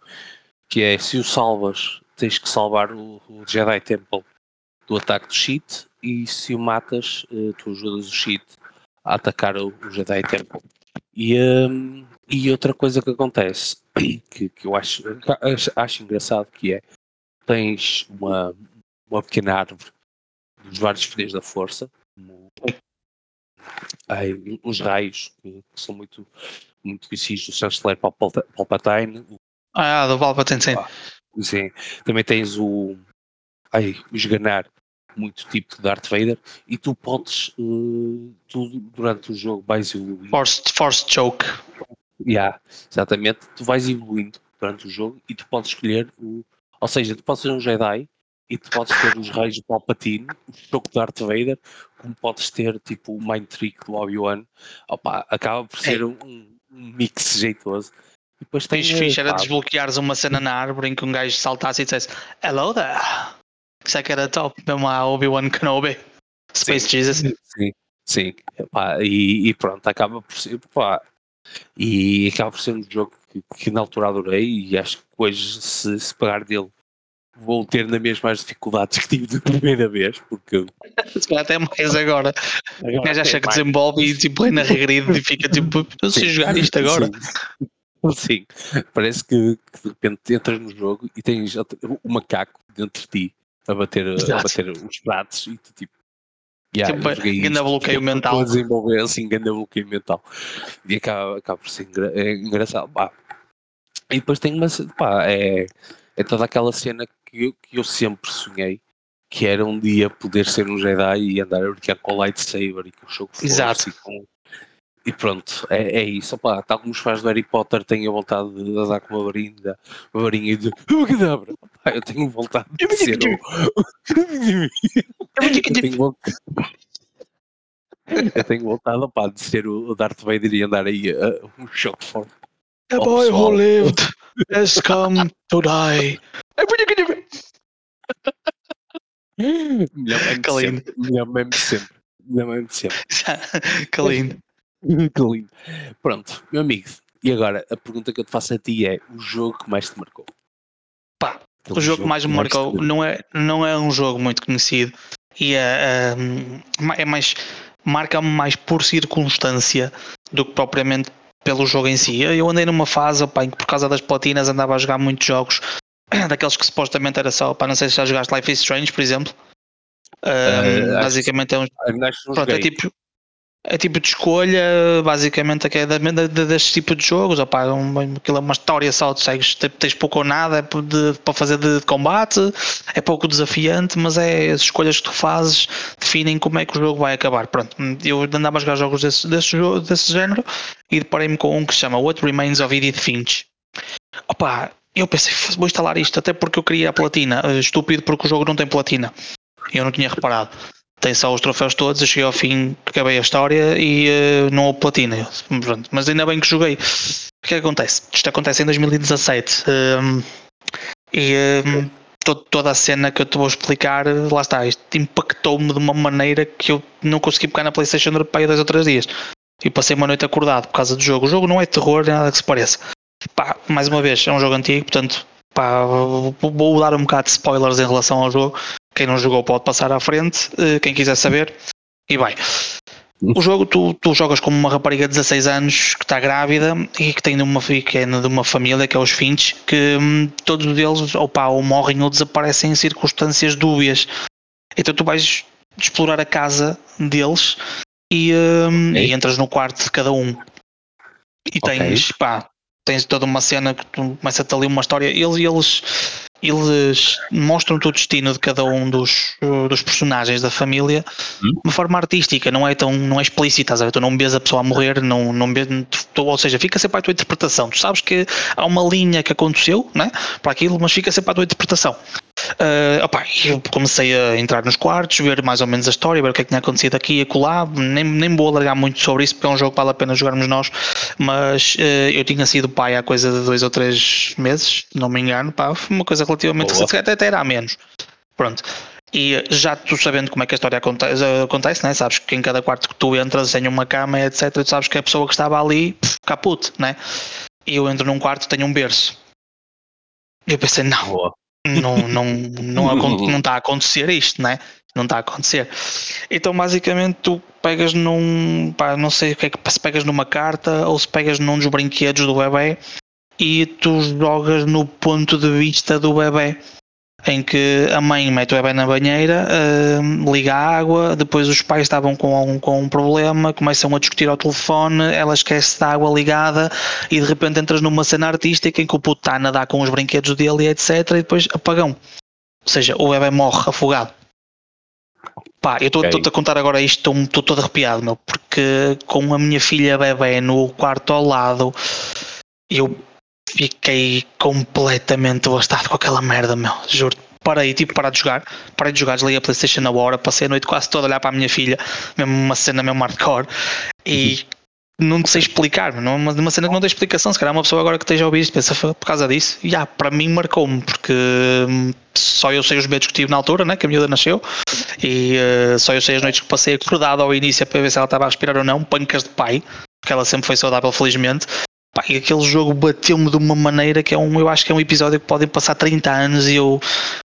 que é se o salvas, tens que salvar o, o Jedi Temple do ataque do Cheat e se o matas, uh, tu ajudas o Cheat a atacar o, o Jedi Temple. E, um, e outra coisa que acontece, que, que eu acho, acho, acho, engraçado, que é, tens uma, uma pequena árvore dos vários poderes da força, como, uns raios que, que, são muito, muito conhecidos do Chancellor Palpatine, o ah, do Palpatine, sim. sim. Também tens o. Ai, esganar muito tipo de Darth Vader e tu podes uh, tu, durante o jogo vais evoluindo. Force, force choke. Yeah, exatamente, tu vais evoluindo durante o jogo e tu podes escolher o. Ou seja, tu podes ser um Jedi e tu podes ter os raios de Palpatine, o choque de Darth Vader, como podes ter tipo o Mind Trick do Obi-Wan. Opa, acaba por ser um, um mix jeitoso. Depois tens fixe, era desbloqueares uma cena na árvore em que um gajo saltasse e dissesse Hello there. Isso é que era top, mesmo a Obi-Wan Kenobi. Space sim, Jesus. Sim, sim. Epá, e, e, pronto, acaba por ser. Epá, e acaba por ser um jogo que, que, na altura adorei e acho que hoje, se, se pegar dele, vou ter na mesma as dificuldades que tive da primeira vez, porque. Se calhar até mais agora. agora o gajo acha que desenvolve e tipo, na regride e fica tipo, não sei jogar isto agora. Sim. Sim, parece que, que, de repente entras no jogo e tens o macaco dentro de ti a bater, a bater os pratos e tu tipo. Yeah, tipo, bloqueio mental. Para desenvolver assim, ainda bloqueio mental. E acaba, acaba por ser engra, é engraçado. Pá. E depois tem uma. Pá, é, é toda aquela cena que eu, que eu sempre sonhei que era um dia poder ser um Jedi e andar a brincar com o lightsaber e com o choque Exato. e com e pronto, é, é isso. Opa, tal como os fãs do Harry Potter têm a vontade de andar com uma varinha, uma varinha e dizer cadabra. Opa, eu tenho vontade de ser o... eu tenho vontade... eu tenho vontade opa, de ser o Darth Vader e andar aí uh, um choque forte. A boy who lived has come to die. Melhor meme de sempre. Melhor meme de sempre. Melhor meme de sempre. que lindo. que lindo. Pronto, meu amigo. E agora, a pergunta que eu te faço a ti é o jogo que mais te marcou? Pá, Aquele O jogo que mais me marcou te- não é, não é um jogo muito conhecido e é, é, é mais marca-me mais por circunstância do que propriamente pelo jogo em si. Eu andei numa fase opá, em que por causa das platinas andava a jogar muitos jogos daqueles que supostamente era só, para não sei se já jogaste Life is Strange, por exemplo. Um, acho basicamente é um, que não Pronto, é tipo, é tipo de escolha, basicamente, é da, da, deste tipo de jogos. Opá, é um, aquilo é uma história só, tu segues, te- tens pouco ou nada é de- para fazer de, de combate, é pouco desafiante, mas é as escolhas que tu fazes definem como é que o jogo vai acabar. Pronto, eu andava a jogar jogos desse, desse, desse género e deparei-me com um que se chama What Remains of Edith Finch. Opa, eu pensei, "F- vou instalar isto, até porque eu queria a platina. Eh, Estúpido porque o jogo não tem platina. Eu não tinha reparado tem só os troféus todos, eu cheguei ao fim, acabei a história e eh, não houve platina. Pronto, mas ainda bem que joguei. O que é que acontece? Isto acontece em 2017 um, e um, to- toda a cena que eu te vou explicar, lá está, isto impactou-me de uma maneira que eu não consegui pegar na Playstation aí dois ou três dias. E passei uma noite acordado por causa do jogo. O jogo não é terror, nem nada que se pareça. Pá, mais uma vez, é um jogo antigo, portanto, pá, vou, dar um bocado de spoilers em relação ao jogo. Quem não jogou pode passar à frente, eh, quem quiser saber, e vai. O jogo, tu, tu jogas como uma rapariga de 16 anos que está grávida e que tem de uma, que é de uma família, que é os Finch, que hum, todos eles ou, pá, ou morrem ou desaparecem em circunstâncias dúbias. Então tu vais explorar a casa deles e, hum, e entras no quarto de cada um. E tens, pá, tens toda uma cena que tu começa-te ali uma história. Eles, eles, eles mostram-te o destino de cada um dos, dos personagens da família Hum. de uma forma artística, não é tão não é explícita, ver? Tu não vês a pessoa a morrer, não, não vês, tu- ou seja, fica sempre à tua interpretação. Tu sabes que há uma linha que aconteceu né, para aquilo, mas fica sempre à tua interpretação. Ah, opá, eu comecei a entrar nos quartos, ver mais ou menos a história, ver o que é que tinha acontecido aqui e acolá. Nem, nem vou alargar muito sobre isso, porque é um jogo que vale a pena jogarmos nós. Mas eh, eu tinha sido pai há coisa de dois ou três meses, não me engano, pá, foi uma coisa relativamente recente, até, até era há menos. Pronto. E eh, já tu sabendo como é que a história acontece, acontece né? sabes que em cada quarto que tu entras tem uma cama, etc. Tu sabes que a pessoa que estava ali, pff, caput, né? E eu entro num quarto tenho um berço. E eu pensei, não. Não não não não está a acontecer isto, né? Não está a acontecer. Então basicamente tu pegas num, pá, não sei o que é que se pegas numa carta ou se pegas num dos brinquedos do bebê e tu jogas no ponto de vista do bebê em que a mãe mete o bebê na banheira, hum, liga a água, depois os pais estavam com, com um problema, começam a discutir ao telefone, ela esquece da água ligada e de repente entras numa cena artística em que o puto está a nadar com os brinquedos dele e etc. E depois apagão. Ou seja, o bebê morre afogado. Pá, eu estou-te Ok. a contar agora isto, estou todo arrepiado, meu, porque com a minha filha bebê no quarto ao lado, eu fiquei completamente devastado com aquela merda, meu, juro. Parei, tipo, parar de jogar, parei de jogar, desliguei a Playstation na hora, passei a noite quase toda a olhar para a minha filha, mesmo uma cena mesmo hardcore, e não sei explicar, não uma, uma cena que não tem explicação, se calhar uma pessoa agora que esteja a ouvir isto pensa "Foi por causa disso, e ah, para mim marcou-me, porque hum, só eu sei os medos que tive na altura, né, que a miúda nasceu, e eh, só eu sei as noites que passei acordado ao início para ver se ela estava a respirar ou não, pancas de pai, porque ela sempre foi saudável, felizmente. Pá, e aquele jogo bateu-me de uma maneira que é um, eu acho que é um episódio que podem passar 30 anos e eu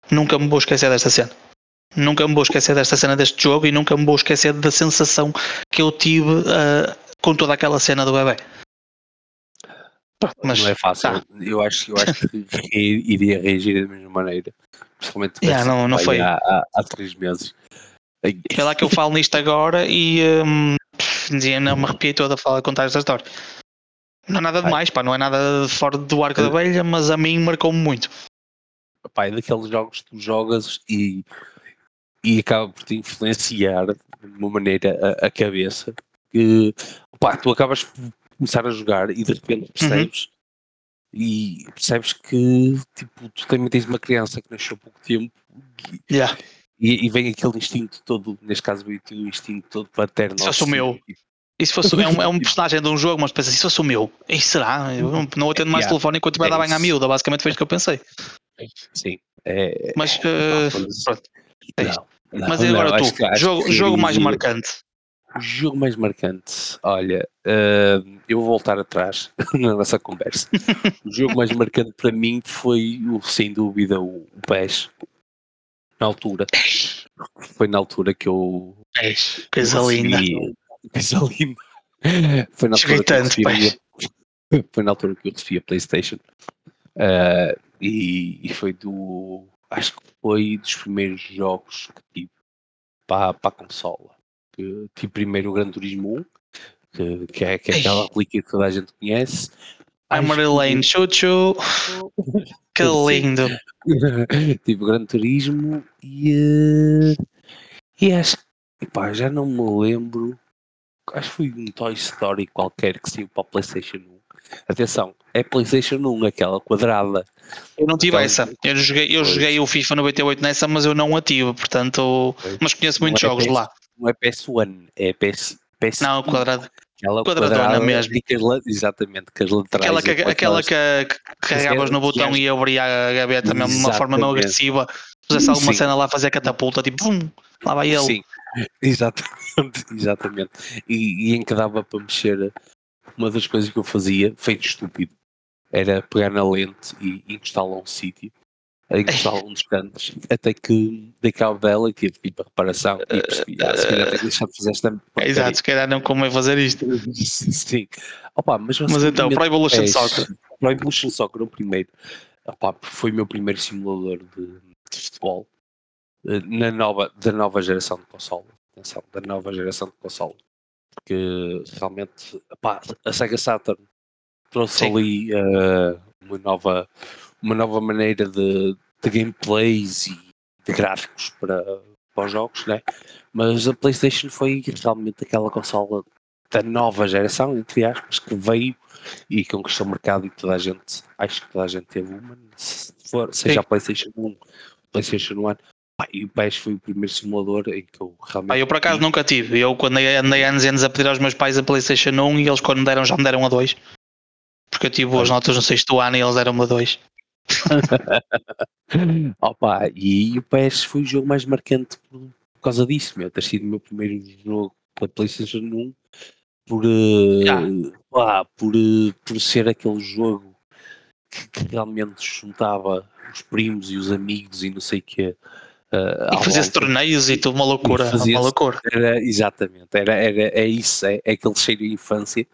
nunca me vou esquecer desta cena. Nunca me vou esquecer desta cena deste jogo e nunca me vou esquecer da sensação que eu tive eh, com toda aquela cena do bebê. Mas não é fácil. tá. Eu, acho, eu acho que iria reagir da mesma maneira. Principalmente Yeah, não- não foi. Há, há, há três meses. Vê lá que eu falo nisto agora e pff, dizia, não me arrepiei toda a falar, contar esta história. Não é nada Ai. demais, pá, não é nada fora do arco da velha, mas a mim marcou-me muito. pá, é daqueles jogos que tu jogas e, e acaba por te influenciar de uma maneira a, a cabeça que pá, tu acabas por começar a jogar e de repente percebes e percebes que tipo, tu também tens uma criança que nasceu há pouco tempo e, Yeah. e, e vem aquele instinto todo, neste caso veio o instinto todo paterno. Fosse o meu. E se fosse, é, um, é um personagem de um jogo, mas pensa, se fosse o meu, e será? Eu não- não atendo mais Yeah. telefone enquanto vai É dar bem à miúda, basicamente foi isso que eu pensei. Sim. É, Mas, pronto. Não, não, Mas e agora não, tu, que- jogo, jogo mais marcante. O jogo mais marcante, olha, eh, eu vou voltar atrás na nossa conversa. o jogo mais marcante para mim foi, o, sem dúvida, o, PES. Na altura. Foi na altura que eu. Eis, coisa linda. Coisa linda. Foi na altura que eu tanto, recebi a pai. minha- Foi na altura que eu recebi a PlayStation. Eh, e, e foi do. Acho que foi dos primeiros jogos que tive para, para a consola. Que, tive primeiro o Gran Turismo 1, que, que é, que é aquela Ei. reliquia que toda a gente conhece. I'm Acho que Chuchu. Que lindo. tive o Gran Turismo e. eh, e acho que. epá, já não me lembro. Acho que foi um Toy Story qualquer que saiu para a PlayStation 1. Atenção, é PlayStation 1, aquela quadrada. Eu não tive Então, essa. Eu joguei, eu pois. joguei o FIFA 98 nessa, mas eu não a tive, portanto. Pois. Mas conheço Não muitos é jogos de PS, lá. Não é PS1, é PS. PS Não, o quadrado. aquela quadradona quadrada mesmo. que as exatamente, que as laterais. Aquela, que, é aquela que, que carregavas no botão e abria a gaveta mesmo de uma forma Exatamente. agressiva. Se fizesse alguma Sim. cena lá, fazia catapulta, tipo, pum, lá vai ele. Sim, exatamente, exatamente. E, e em que dava para mexer, uma das coisas que eu fazia, feito estúpido, era pegar na lente e encostá-la a um sítio, encostá-la a um dos cantos, até que dei cabo dela e tive tipo a reparação e percebi, ah, se calhar tenho que deixar de fazer esta porcaria. exato, se calhar não como é fazer isto. Sim. Opa, mas, Mas então, Pro Evolution Soccer. Pro Evolution Soccer, o primeiro, opa, foi o meu primeiro simulador de, de futebol eh, na nova, da nova geração de console. Atenção, da nova geração de console. Porque realmente, opá, a Sega Saturn trouxe Sim. ali eh, uma, nova, uma nova maneira de, de gameplays e de gráficos para, para os jogos, né? mas a PlayStation foi realmente aquela consola da nova geração, entre aspas, que veio e conquistou o mercado e toda a gente, acho que toda a gente teve uma, se for, seja Sim. a PlayStation 1, PlayStation 1, pá, e o PES foi o primeiro simulador em que eu realmente. Pá, eu por acaso nunca tive. Eu quando andei, anos e anos a pedir aos meus pais a Playstation 1 e eles quando me deram já me deram a 2. Porque eu tive boas notas no sexto ano e eles deram-me a 2. Opa, e o PES foi o jogo mais marcante por, por causa disso, meu, ter sido o meu primeiro jogo pela PlayStation 1 por, Já. pá, por, eh, por ser aquele jogo que, que realmente juntava os primos e os amigos e não sei o quê. à E fazia-se torneios e tudo, uma loucura. Uma loucura. Era, exatamente, era, era, é isso, é, é aquele cheiro de infância.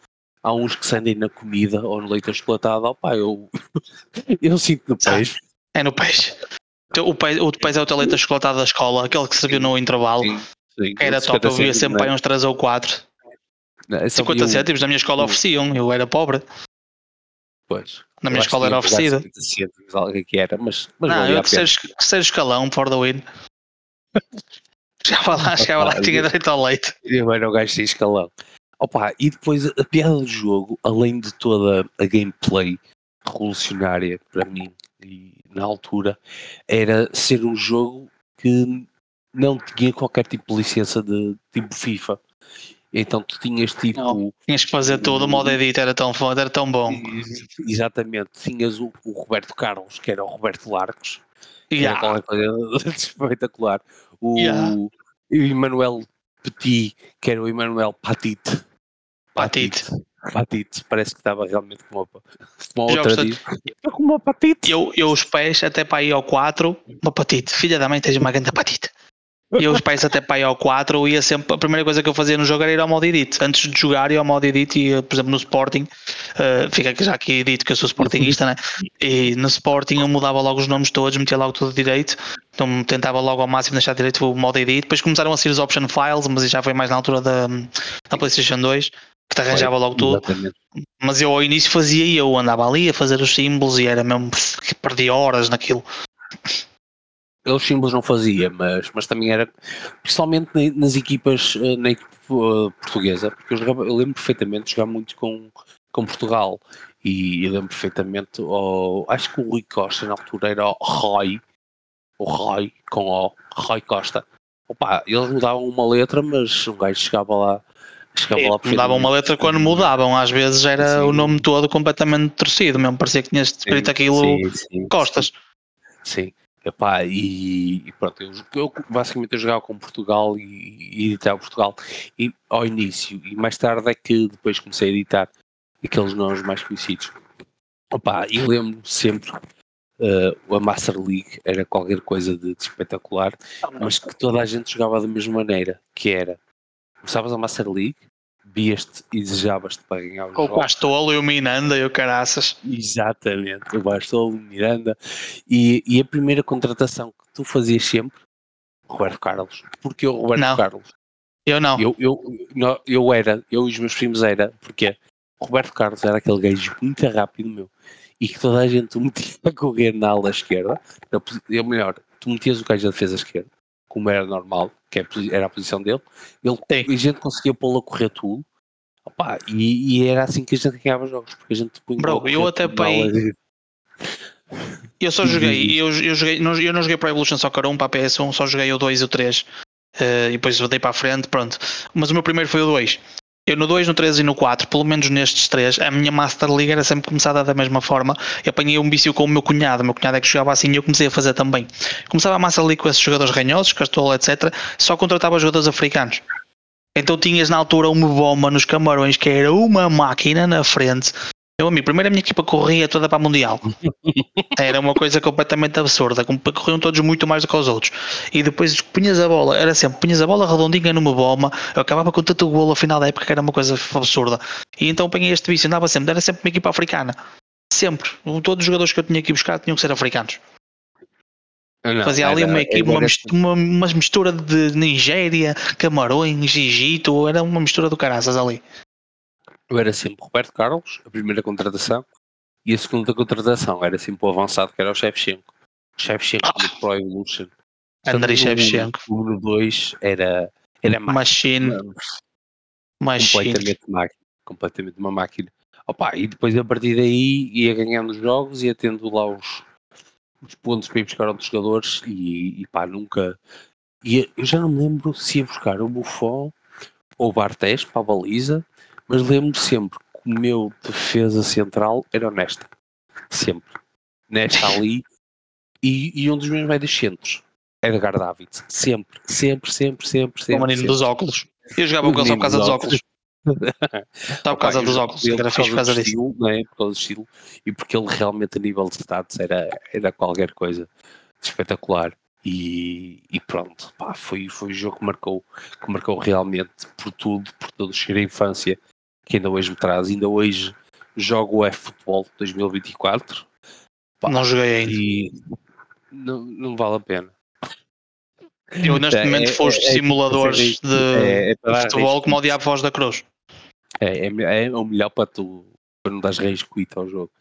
Há uns que sentem na comida ou no leite achocolatado, opá, eu, eu sinto no peixe. É no peixe. O peixe, o peixe é o teu leite achocolatado da escola, aquele que se viu no intervalo. Sim, sim, era 50 top, eu via sempre é? aí uns 3 ou 4. Não, eu só 50 vi um- cêntimos na minha escola um- ofereciam, eu era pobre. Pois. Na minha escola era oferecida. 50 cêntimos, algo que era, mas, mas Não, eu que ser escalão for the win. Chegava lá, chegava lá, tinha direito ao leite. Eu era o gajo sem escalão. Opa, e depois a piada do jogo, além de toda a gameplay revolucionária para mim e na altura, era ser um jogo que não tinha qualquer tipo de licença de tipo FIFA. Então tu tinhas tipo. Não. Tinhas que fazer tudo, o modo edit era tão foda, era tão bom. Exatamente, tinhas o, o Roberto Carlos, que era o Roberto Larcos, que Yeah. era qualquer coisa espetacular. O, Yeah. o Emmanuel Petit, que era o Emmanuel Patit. Patite. Patite, parece que estava realmente como uma, uma outra de- diz. "Estou com uma Patite. Eu, eu os pés até para ir ao 4, uma patite, filha da mãe, tens uma grande patite. E eu os pés até para ir ao 4, ia sempre, a primeira coisa que eu fazia no jogo era ir ao modo edit. Antes de jogar, ia ao modo edit e, por exemplo, no Sporting, eh, fica aqui já aqui dito que eu sou Sportingista, né? E no Sporting eu mudava logo os nomes todos, metia logo tudo direito, então tentava logo ao máximo deixar direito o modo edit. Depois começaram a sair os option files, mas já foi mais na altura da, da PlayStation 2, que te arranjava logo tudo. Exatamente. Mas eu ao início fazia e eu andava ali a fazer os símbolos e era mesmo que perdi horas naquilo. Eles símbolos não fazia, mas, mas também era, principalmente na- nas equipas, eh, na equipe eh, portuguesa, porque eu, jogava, eu lembro perfeitamente de jogar muito com, com Portugal e eu lembro perfeitamente, ao- acho que o Rui Costa na altura era o Roy, o Roy, com O, Roy Costa. Opa, eles mudavam uma letra, mas o gajo chegava lá, chegava lá Mudavam uma letra quando mudavam, às vezes era Sim. o nome todo completamente torcido, mesmo parecia que tinhas escrito aquilo Sim, sim, Costas. Sim. Epá, e, e pronto, eu, eu, basicamente eu jogava com Portugal e, e editava Portugal e, ao início, e mais tarde é que depois comecei a editar aqueles nomes mais conhecidos. Opa, e lembro sempre uh, a Master League era qualquer coisa de, de espetacular, mas que toda a gente jogava da mesma maneira, que era começavas a Master League, vias-te e desejavas-te para ganhar o jogo. O Bastolo e o Miranda e o Caraças. Exatamente, o Bastolo o Miranda. E, e a primeira contratação que tu fazias sempre, Roberto Carlos. Porque o Roberto não. Carlos? Eu não. Eu, eu, eu, eu era, eu e os meus primos era, porque o Roberto Carlos era aquele gajo muito rápido, meu, e que toda a gente o metia a correr na ala esquerda, ou melhor, tu metias o gajo da defesa esquerda, como era normal, que é era a posição dele, ele, a gente conseguia pô-lo a correr tudo, opa, e, e, era assim que a gente ganhava jogos, porque a gente punha Bro, eu até pai. Eu só joguei, eu, eu, joguei não, eu não joguei para Evolution Soccer 1, para a PS1, só joguei o 2 e o 3. Uh, eh, e depois dei para a frente, pronto. Mas o meu primeiro foi o 2. Eu no 2, no 3 e no 4, pelo menos nestes três, a minha Master League era sempre começada da mesma forma. Eu apanhei um vício com o meu cunhado, o meu cunhado é que jogava assim e eu comecei a fazer também. Começava a Master League com esses jogadores ranhosos, Castola, etc. Só contratava jogadores africanos. Então tinhas na altura uma bomba nos camarões que era uma máquina na frente meu amigo, primeiro a minha equipa corria toda para a Mundial. Era uma coisa completamente absurda. Corriam todos muito mais do que os outros. E depois punhas a bola, era sempre, punhas a bola redondinha numa bomba, eu acabava com tanto golo ao final da época que era uma coisa absurda. E então apanhei este vício, andava sempre, era sempre uma equipa africana. Sempre. Todos os jogadores que eu tinha aqui buscar tinham que ser africanos. Não, Fazia ali uma equipe, uma uma, uma mistura de Nigéria, Camarões, Egito, era uma mistura do caraças ali eu era sempre Roberto Carlos, a primeira contratação, e a segunda contratação era sempre o avançado, que era o Shevchenko. Shevchenko ah. Pro Evolution. Andrei Shevchenko. O número 2 era, era Machine. Machine. Completamente máquina. Completamente uma máquina. Opa, e depois a partir daí ia ganhando os jogos, ia tendo lá os, os pontos para ir buscar outros jogadores e, e pá, nunca. Ia, eu já não me lembro se ia buscar o Buffon ou o Bartes para a baliza mas lembro-me sempre que o meu defesa central era honesta. Sempre. Nesta ali. E, e um dos meus médios centros. Edgar David. Sempre, sempre, sempre, sempre. sempre o menino sempre. dos óculos. Eu jogava com ele só por causa dos óculos. Só por causa dos óculos, era fixe por causa disso. Estilo, não é? Por causa do estilo e porque ele realmente a nível de status era, era qualquer coisa espetacular. E, e, pronto, pá, foi, foi o jogo que marcou, que marcou realmente por tudo, por todo cheiro da infância que ainda hoje me traz. Ainda hoje jogo o F-Futebol 2024. Pá, não joguei ainda. E não, não vale a pena. Eu neste é, momento é, foste é, simuladores de, é, é futebol como o Diabo Voz da Cruz. É, é, é o melhor para tu para não dar reis quita ao jogo.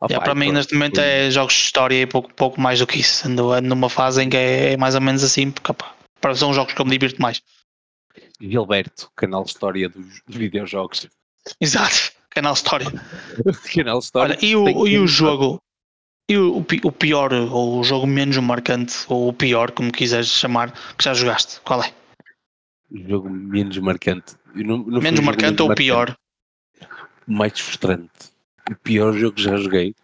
Oh, yeah, para mim neste momento é jogos de história e pouco, pouco mais do que isso. Ando, ando numa fase em que é, mais ou menos assim, porque opa, são jogos que eu me divirto mais. Gilberto, canal História dos, dos videojogos. Exato, canal História. canal História. Olha, e o, e o jogo? E o, o pior, ou o jogo menos marcante, ou o pior, como quiseres chamar, que já jogaste? Qual é? O jogo menos marcante. Não, não menos marcante ou marcante. pior? O mais frustrante. O pior jogo que já joguei.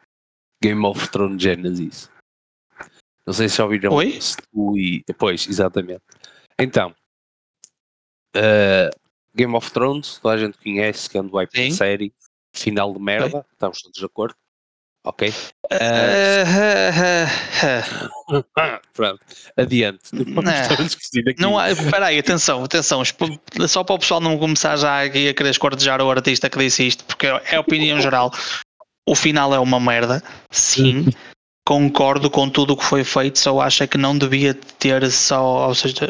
Game of Thrones Genesis. Não sei se já ouviram. Oi? E, pois, exatamente. Então, uh, Game of Thrones, toda a gente conhece, que é um hype da série, final de merda, estamos todos de acordo. Ok? Uh, Pronto, adiante. Não, não há, espera aí, atenção, atenção, só para o pessoal não começar já aqui a querer escortejar o artista que disse isto, porque é a opinião geral. O final é uma merda, sim, concordo com tudo o que foi feito, só acho que não devia ter só, ou seja,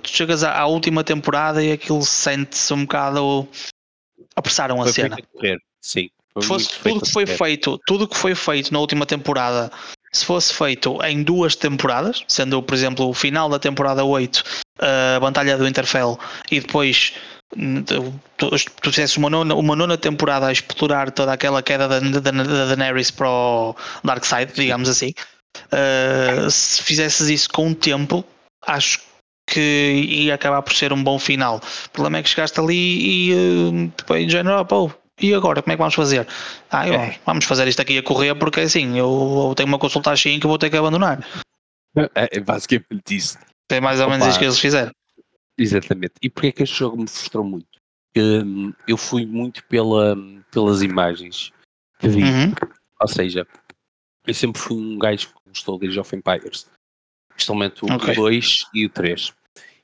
tu chegas à, última temporada e aquilo sente-se um bocado apressaram a foi cena. Sim. Se fosse tudo que foi feito, tudo que foi feito na última temporada, se fosse feito em duas temporadas, sendo por exemplo o final da temporada 8, a Batalha do Interfell e depois tu, tu fizesse uma nona, uma nona temporada a explorar toda aquela queda da, da, da Daenerys para o Dark Side, digamos assim, uh, se fizesses isso com o tempo, acho que ia acabar por ser um bom final. O problema é que chegaste ali e uh, depois de género, oh, pô, e agora como é que vamos fazer? Ah, eu, é. vamos fazer isto aqui a correr porque assim, eu, eu tenho uma consulta às 5 que vou ter que abandonar. É, é basicamente isso. É mais ou menos Opa. isso que eles fizeram. Exatamente. E porquê é que este jogo me frustrou muito? Hum, eu fui muito pela, pelas imagens que vi. Uhum. Ou seja, eu sempre fui um gajo que gostou de Age of Empires. Principalmente o Ok. 2 e o 3.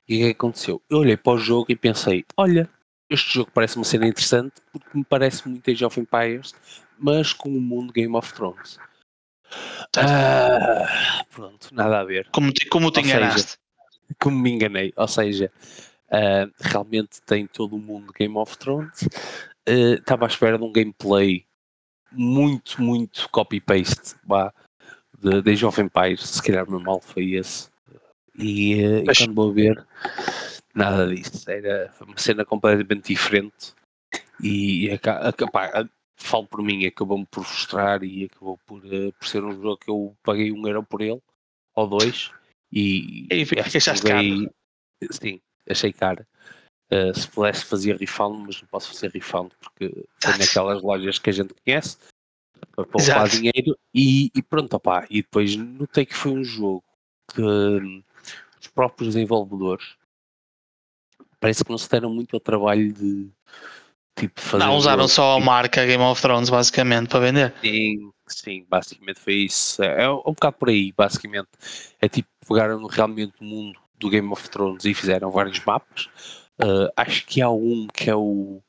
E o que é que aconteceu? Eu olhei para o jogo e pensei, olha, este jogo parece uma cena interessante porque me parece muito Age of Empires, mas com o mundo Game of Thrones. Ah, pronto, nada a ver Como, te- como te enganaste. Como me enganei. Ou seja, ah, realmente tem todo o mundo Game of Thrones. Ah, Estava à espera de um gameplay muito, muito copy-paste de de of Empires. Se calhar o meu mal foi esse. E, e Mas- quando vou ver, nada disso. Era uma cena completamente diferente. E, aca- aca- pá, a- falo por mim, acabou-me por frustrar e acabou por, ah, por ser um jogo que eu paguei um euro por ele, ou dois. E, E acho que achaste joguei- Sim, achei caro. Uh, se pudesse fazia refund, mas não posso fazer refund porque tem Exato. naquelas lojas que a gente conhece para poupar Exato. dinheiro e, e pronto, opá. E depois notei que foi um jogo que hum, os próprios desenvolvedores parece que não se deram muito ao trabalho de tipo fazer Não, um usaram jogo só a tipo, marca Game of Thrones, basicamente, para vender. Sim, sim, basicamente foi isso. É, é um bocado por aí, basicamente. É tipo, pegaram realmente o mundo do Game of Thrones e fizeram vários mapas. Uh, acho que há um que é o,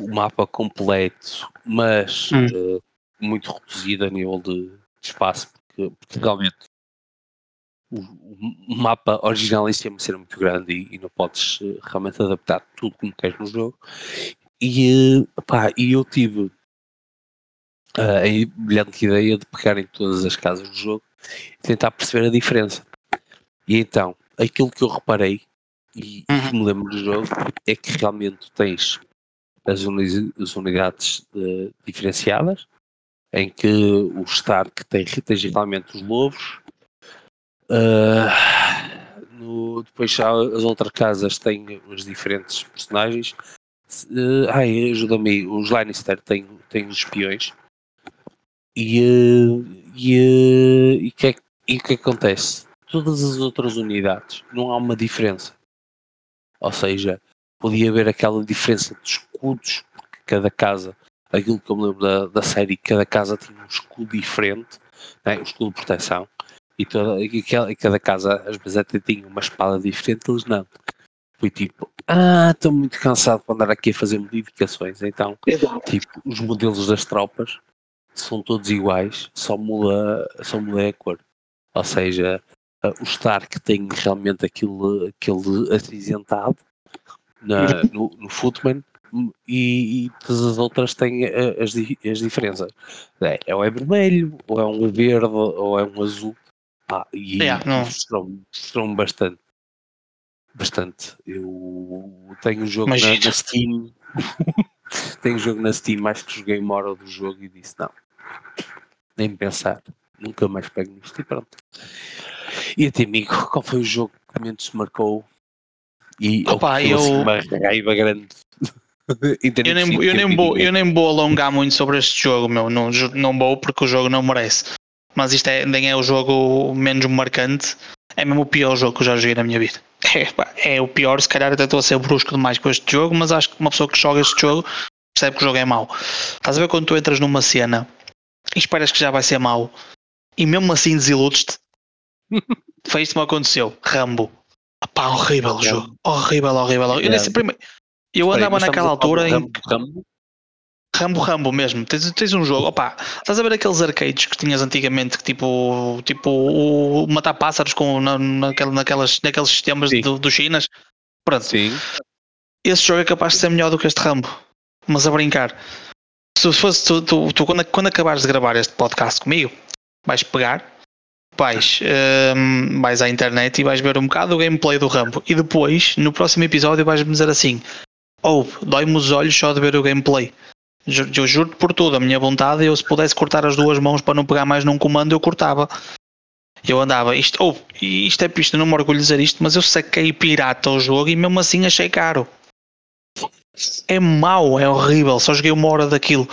o mapa completo, mas Hum. uh, muito reduzido a nível de, de espaço, porque, porque realmente o, o mapa original em si é cena muito grande e, e não podes uh, realmente adaptar tudo como queres no jogo. E, pá, e eu tive a brilhante ideia de pegar em todas as casas do jogo tentar perceber a diferença. E então, aquilo que eu reparei e, e que me lembro do jogo é que realmente tens as, uni- as unidades eh, diferenciadas, em que o Stark tem, tens realmente os lobos. ah, no- depois já as outras casas têm os diferentes personagens. Eh, ai, ajuda-me aí, os Lannister têm, têm os espiões. E, e, e, o que acontece? Todas as outras unidades não há uma diferença. Ou seja, podia haver aquela diferença de escudos, porque cada casa, aquilo que eu me lembro da, da série, cada casa tinha um escudo diferente, né? um escudo de proteção, e, toda, e, aquela- e cada casa às vezes até tinha uma espada diferente, eles não. Foi tipo, ah, estou muito cansado para andar aqui a fazer modificações, então tipo, os modelos das tropas são todos iguais, só muda, só muda a cor. Ou seja, eh, o Stark tem realmente aquele, aquele acinzentado na, no, no Footman e, e todas as outras têm eh, as, as diferenças. É, é ou é vermelho, ou é um verde, ou é um azul. Ah, e Yeah, frustrou-me frustrou-me bastante. Bastante. Eu tenho um jogo na, Imagino. na Steam. tenho um jogo na Steam, acho que joguei uma hora do jogo e disse não. Nem pensar. Nunca mais pego nisto e pronto. E a ti, amigo, qual foi o jogo que menos te marcou? E Opa, foi, assim, eu- uma raiva grande. Eu nem, eu, ter nem vou, eu nem vou alongar muito sobre este jogo, meu. Não, não vou porque o jogo não merece. Mas isto é, nem é o jogo menos marcante. É mesmo o pior jogo que eu já joguei na minha vida. É, é o pior, se calhar até estou a ser brusco demais com este jogo, mas acho que uma pessoa que joga este jogo percebe que o jogo é mau. Estás a ver quando tu entras numa cena e esperas que já vai ser mau e mesmo assim desiludes-te? Foi isto que me aconteceu. Rambo. Pá, horrível o jogo. Horrível, horrível. horrível. Eu, nesse primeiro- eu andava naquela altura do em Rambo, Rambo? Rambo Rambo mesmo, tens, tens um jogo, opa, estás a ver aqueles arcades que tinhas antigamente, que tipo, tipo o matar pássaros com, na, naquela- naquelas, naqueles sistemas do, dos Chinas? Pronto, Sim. esse jogo é capaz de ser melhor do que este Rambo, mas a brincar. Se fosse tu, tu, tu quando, quando acabares de gravar este podcast comigo, vais pegar, vais, hum, vais à internet e vais ver um bocado o gameplay do Rambo e depois, no próximo episódio, vais-me dizer assim: ou dói-me os olhos só de ver o gameplay. Eu juro por tudo, a minha vontade, eu se pudesse cortar as duas mãos para não pegar mais num comando, eu cortava. Eu andava, isto, oh, isto é eu não me orgulho de dizer isto, mas eu saquei pirata o jogo e mesmo assim achei caro. É mau, é horrível, só joguei uma hora daquilo.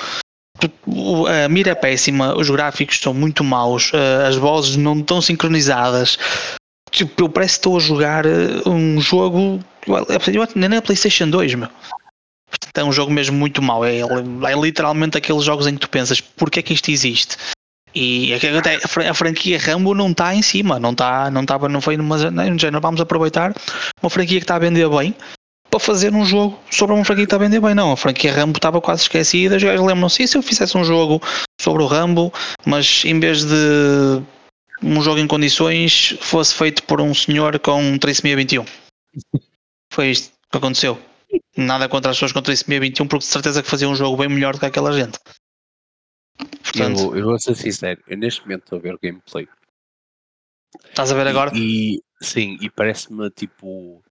A mira é péssima, os gráficos estão muito maus, eh, as vozes não estão sincronizadas. Tipo, eu parece que estou a jogar eh, um jogo. Nem é PlayStation 2, meu. É um jogo mesmo muito mau. É, é literalmente aqueles jogos em que tu pensas, porquê é que isto existe? E até a franquia Rambo não está em cima, não está, não estava, não foi numa género, vamos aproveitar uma franquia que está a vender bem para fazer um jogo sobre uma franquia que está a vender bem. Não, a franquia Rambo estava quase esquecida. Os gajos lembram-se, se eu fizesse um jogo sobre o Rambo, mas em vez de um jogo em condições fosse feito por um senhor com um 3621. Foi isto que aconteceu. Nada contra as pessoas com 3621, porque de certeza que fazia um jogo bem melhor do que aquela gente. Portanto, eu, eu vou ser sincero, eu neste momento estou a ver o gameplay. Estás a ver agora? E, e sim, e parece-me tipo.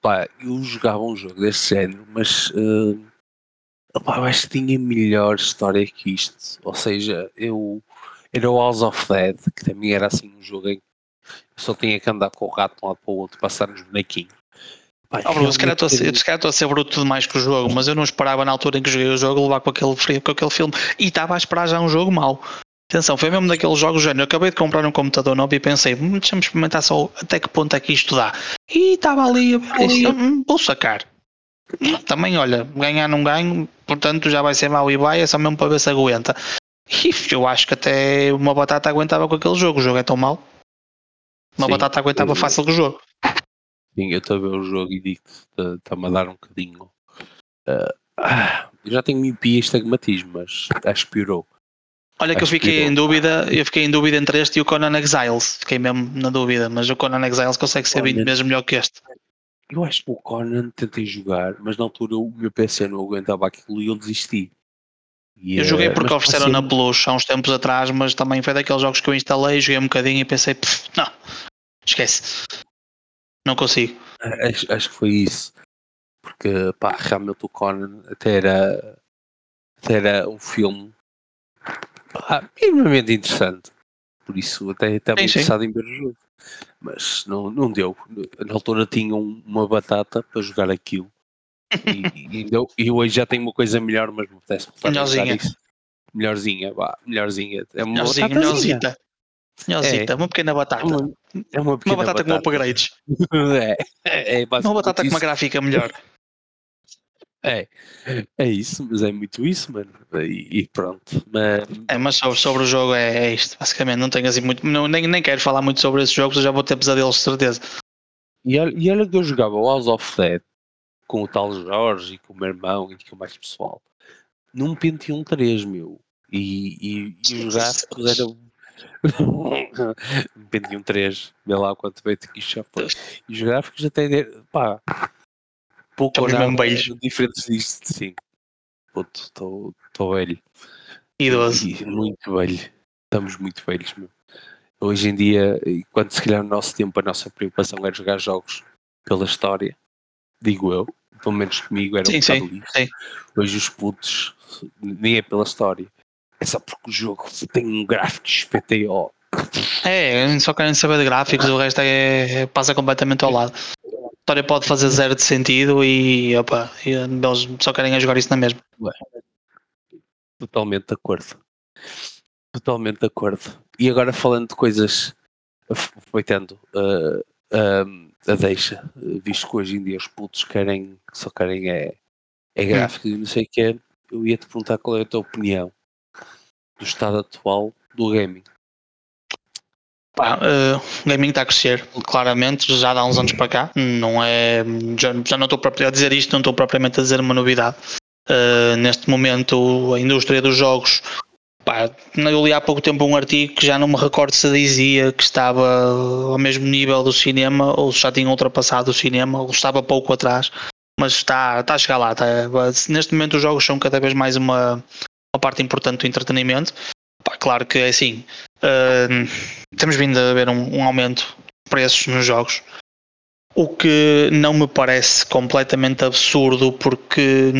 Pá, eu jogava um jogo deste género, mas uh, eu acho que tinha melhor história que isto. Ou seja, eu era o House of Dead, que também era assim um jogo em que eu só tinha que andar com o rato de um lado para o outro, passar nos bonequinhos. Pai, oh, Bruno, se calhar estou a ser bruto demais com o jogo, mas eu não esperava na altura em que joguei o jogo levar com aquele, com aquele filme e estava a esperar já um jogo mau. Atenção, foi mesmo daqueles jogos género. Eu acabei de comprar um computador novo e pensei, hum, deixa-me experimentar só até que ponto é que isto dá. E estava ali isso, hum, vou sacar. Também, olha, ganhar não ganho, portanto já vai ser mau e vai, é só mesmo para ver se aguenta. E eu acho que até uma batata aguentava com aquele jogo. O jogo é tão mau. Uma Sim, batata aguentava fácil com o jogo. Sim, eu estou a ver o jogo e digo que está-me a dar um bocadinho. Uh, eu já tenho miopia e estigmatismo, mas aspirou. Olha que eu fiquei em dúvida, eu fiquei em dúvida entre este e o Conan Exiles, fiquei mesmo na dúvida, mas o Conan Exiles consegue ser 20 vezes melhor que este. Eu acho que o Conan tentei jogar, mas na altura o meu PC não aguentava aquilo e eu desisti. E, eu joguei porque ofereceram na Plus há uns tempos atrás, mas também foi daqueles jogos que eu instalei, joguei um bocadinho e pensei, não, esquece. Não consigo. Acho, acho que foi isso. Porque, pá, realmente o Conan até era, até era um filme pá, minimamente interessante. Por isso até estava interessado em ver o jogo. Mas não, não deu. Na altura tinha uma batata para jogar aquilo. e, e, e, hoje já tenho uma coisa melhor, mas me apetece melhorzinha. isso. Melhorzinha, vá, melhorzinha. É uma melhorzinha, melhorzita. Melhorzita, é. uma pequena batata. Uma, é uma, uma batata, batata, com upgrades. é, é, é uma batata isso. com uma gráfica melhor. É, é isso, mas é muito isso, mano. E, e pronto. Mas... É, mas sobre, sobre o jogo é, é, isto, basicamente. Não tenho assim muito. Não, nem, nem quero falar muito sobre esses jogos, eu já vou ter pesadelos de certeza. E olha, e olha que eu jogava o House of Dead com o tal Jorge e com o meu irmão e com mais pessoal num Pentium 3, meu. E, e, e os gráficos eram Pentium 3, vê lá quanto veio que isto já foi. E os gráficos até, pá, pouco ou nada diferentes disto, sim. Estou velho. Idoso. E, muito velho. Estamos muito velhos, meu. Hoje em dia, quando se calhar no nosso tempo a nossa preocupação era jogar jogos pela história, digo eu, pelo menos comigo era sim, um sim, isso. Sim. Hoje os putos nem é pela história, é só porque o jogo tem um gráfico SPTO. É, só querem saber de gráficos, o resto é, é, passa completamente ao lado. A história pode fazer zero de sentido e, opa, eles só querem jogar isso na mesma. Totalmente de acordo. Totalmente de acordo. E agora falando de coisas, aproveitando uh, uh, a deixa, visto que hoje em dia os putos querem, só querem é, é hum. gráfico e não sei o que é, eu ia te perguntar qual é a tua opinião do estado atual do gaming. Pá, uh, o gaming está a crescer, claramente, já há uns anos para cá. Não é, já, já não estou a dizer isto, não estou propriamente a dizer uma novidade. Uh, neste momento, a indústria dos jogos. Pá, eu li há pouco tempo um artigo que já não me recordo se dizia que estava ao mesmo nível do cinema ou já tinha ultrapassado o cinema ou estava pouco atrás mas está, está a chegar lá. Está, neste momento os jogos são cada vez mais uma, uma parte importante do entretenimento. Pá, claro que é assim, uh, temos vindo a ver um, um, aumento de preços nos jogos, o que não me parece completamente absurdo, porque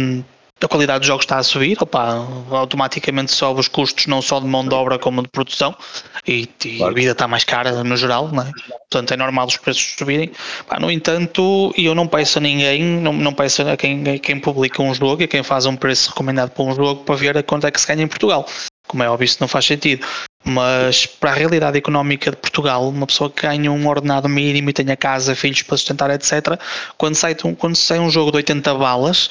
a qualidade dos jogos está a subir, opa, automaticamente sobe os custos não só de mão de obra como de produção e, e claro. a vida está mais cara no geral, não é? portanto é normal os preços subirem. no entanto, eu não peço a ninguém, não, não peço a quem, a quem publica um jogo e a quem faz um preço recomendado para um jogo para ver a quanto é que se ganha em Portugal. Como é óbvio, isso não faz sentido. Mas para a realidade económica de Portugal, uma pessoa que ganha um ordenado mínimo e tenha casa, filhos para sustentar, etc., quando sai, quando sai um jogo de 80 balas,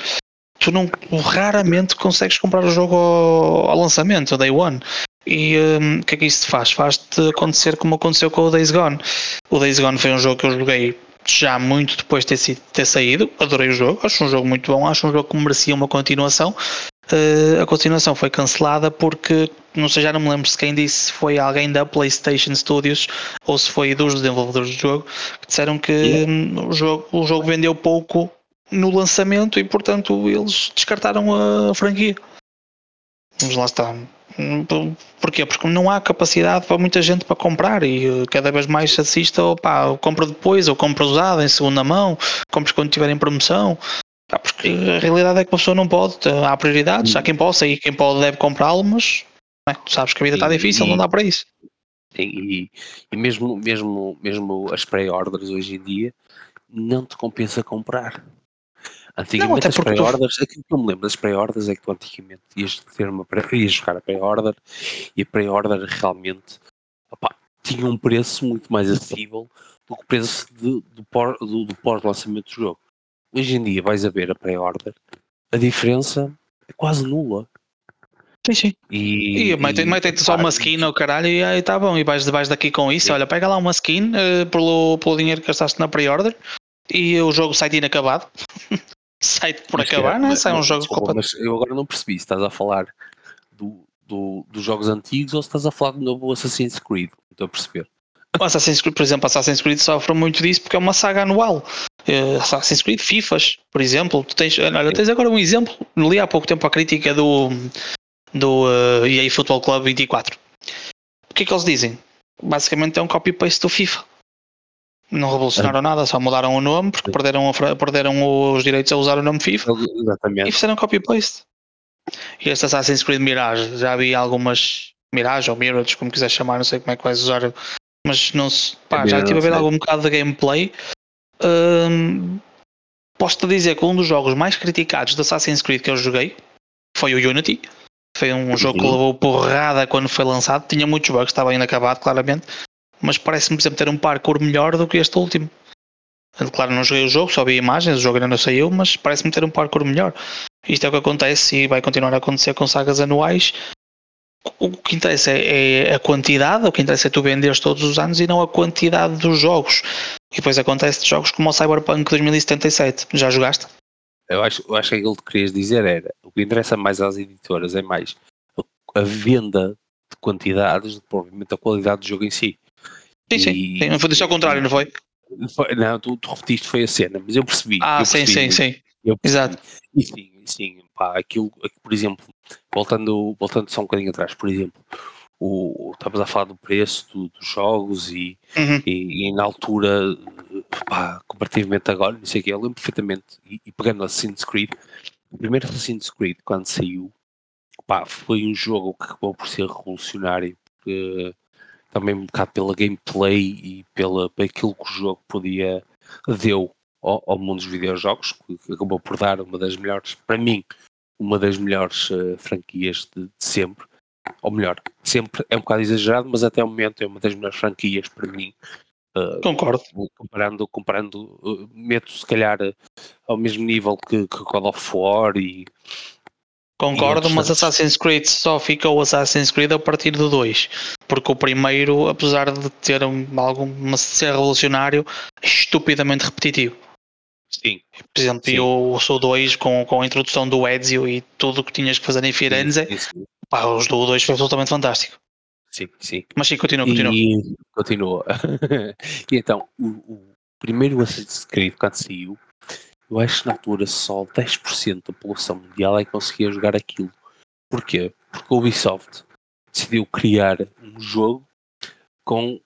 tu não raramente consegues comprar o jogo ao, ao lançamento, day one. E hum, o que é que isso te faz? Faz-te acontecer como aconteceu com o Days Gone. O Days Gone foi um jogo que eu joguei já muito depois de ter, ter saído. Adorei o jogo, acho um jogo muito bom, acho um jogo que merecia uma continuação. Uh, a continuação foi cancelada porque, não sei, já não me lembro se quem disse foi alguém da PlayStation Studios ou se foi dos desenvolvedores do jogo, que disseram que yeah. Hum, o, jogo, o jogo vendeu pouco no lançamento e, portanto, eles descartaram a franquia. Vamos lá está. Porquê? Porque não há capacidade para muita gente para comprar e eh, cada vez mais se assiste ou pá, compra depois ou compra usada em segunda mão, compras quando tiver em promoção. Pá, porque a realidade é que a pessoa não pode, há prioridades, há quem possa e quem pode deve comprá-lo, mas é, tu sabes que a vida está difícil, e, não dá para isso. Sim, e, e mesmo, mesmo, mesmo as pré-orders hoje em dia não te compensa comprar. Antigamente não, as pré-orders, tu... aquilo que eu me lembro das pré-orders é que tu antigamente ias, ter uma pré, ias jogar a pré-order e a pré-order realmente opa, tinha um preço muito mais acessível do que o preço de, do, do, do pós-lançamento do jogo. Hoje em dia vais a ver a pré-order, a diferença é quase nula. Sim, sim. E, e metem-te só uma skin ao caralho e aí tá bom. E vais, vais daqui com isso. Sim. Olha, pega lá uma skin uh, pelo, pelo dinheiro que gastaste na pre-order e o jogo sai inacabado. sai por mas acabar, não é? Sai um jogo desculpa, Mas eu agora não percebi se estás a falar do, do, dos jogos antigos ou se estás a falar do novo Assassin's Creed. Estou a perceber. O Assassin's Creed, por exemplo, Assassin's Creed sofre muito disso porque é uma saga anual. Uh, Assassin's Creed, FIFAs, por exemplo. Tu tens, olha, tens agora um exemplo. Li há pouco tempo a crítica do, do uh, eh, EA Football Club 24. O que é que eles dizem? Basicamente é um copy-paste do FIFA. Não revolucionaram nada, só mudaram o nome porque perderam, a, perderam os direitos a usar o nome FIFA Exatamente. e fizeram copy-paste. E este Assassin's Creed Mirage, já vi algumas Mirage ou Mirage, como quiser chamar, não sei como é que vais usar, mas não se, pá, já estive a ver algum bocado de gameplay. Hum, Posso-te dizer que um dos jogos mais criticados de Assassin's Creed que eu joguei foi o Unity. Foi um jogo que uhum. levou porrada quando foi lançado. Tinha muitos bugs, estava inacabado, claramente mas parece-me, por exemplo, ter um parkour melhor do que este último. Claro, não joguei o jogo, só vi imagens, o jogo ainda não saiu, mas parece-me ter um parkour melhor. Isto é o que acontece e vai continuar a acontecer com sagas anuais. O que interessa é, é a quantidade, o que interessa é tu venderes todos os anos e não a quantidade dos jogos. E depois acontece de jogos como o Cyberpunk 2077. Já jogaste? Eu acho, eu acho que aquilo que querias dizer era o que interessa mais às editoras é mais a venda de quantidades, provavelmente a qualidade do jogo em si. Sim, sim. E, sim. Não foi ao contrário, não foi? Não, tu, tu repetiste foi a cena, mas eu percebi. Ah, eu sim, percebi, sim, sim. Eu Exato. E sim, sim, pá, aquilo, por exemplo, voltando, voltando só um bocadinho atrás, por exemplo, o, estavas a falar do preço do, dos jogos e, uhum. e, e, na altura, pá, comparativamente agora, não sei o que, eu lembro perfeitamente, e, e pegando Assassin's Creed, o primeiro Assassin's Creed, quando saiu, pá, foi um jogo que acabou por ser revolucionário, porque também um bocado pela gameplay e pela, aquilo que o jogo podia deu ao, ao mundo dos videojogos, que acabou por dar uma das melhores, para mim, uma das melhores uh, franquias de, de, sempre. Ou melhor, sempre é um bocado exagerado, mas até o momento é uma das melhores franquias para mim. Uh, Concordo. Comparando, comparando uh, meto se calhar ao mesmo nível que, que God of War e, Concordo, mas Assassin's Creed só fica o Assassin's Creed a partir do 2. Porque o primeiro, apesar de ter algum ser revolucionário, é estupidamente repetitivo. Sim. Por exemplo, sim. eu sou 2 com, com a introdução do Ezio e tudo o que tinhas que fazer em Firenze. Sim, sim, pá, os do 2 foi absolutamente fantástico. Sim, sim. Mas sim, continua, continua. E, continua. e então, o, o primeiro Assassin's Creed, quando saiu, eu acho que na altura só 10% da população mundial é que conseguia jogar aquilo. Porquê? Porque a Ubisoft decidiu criar um jogo com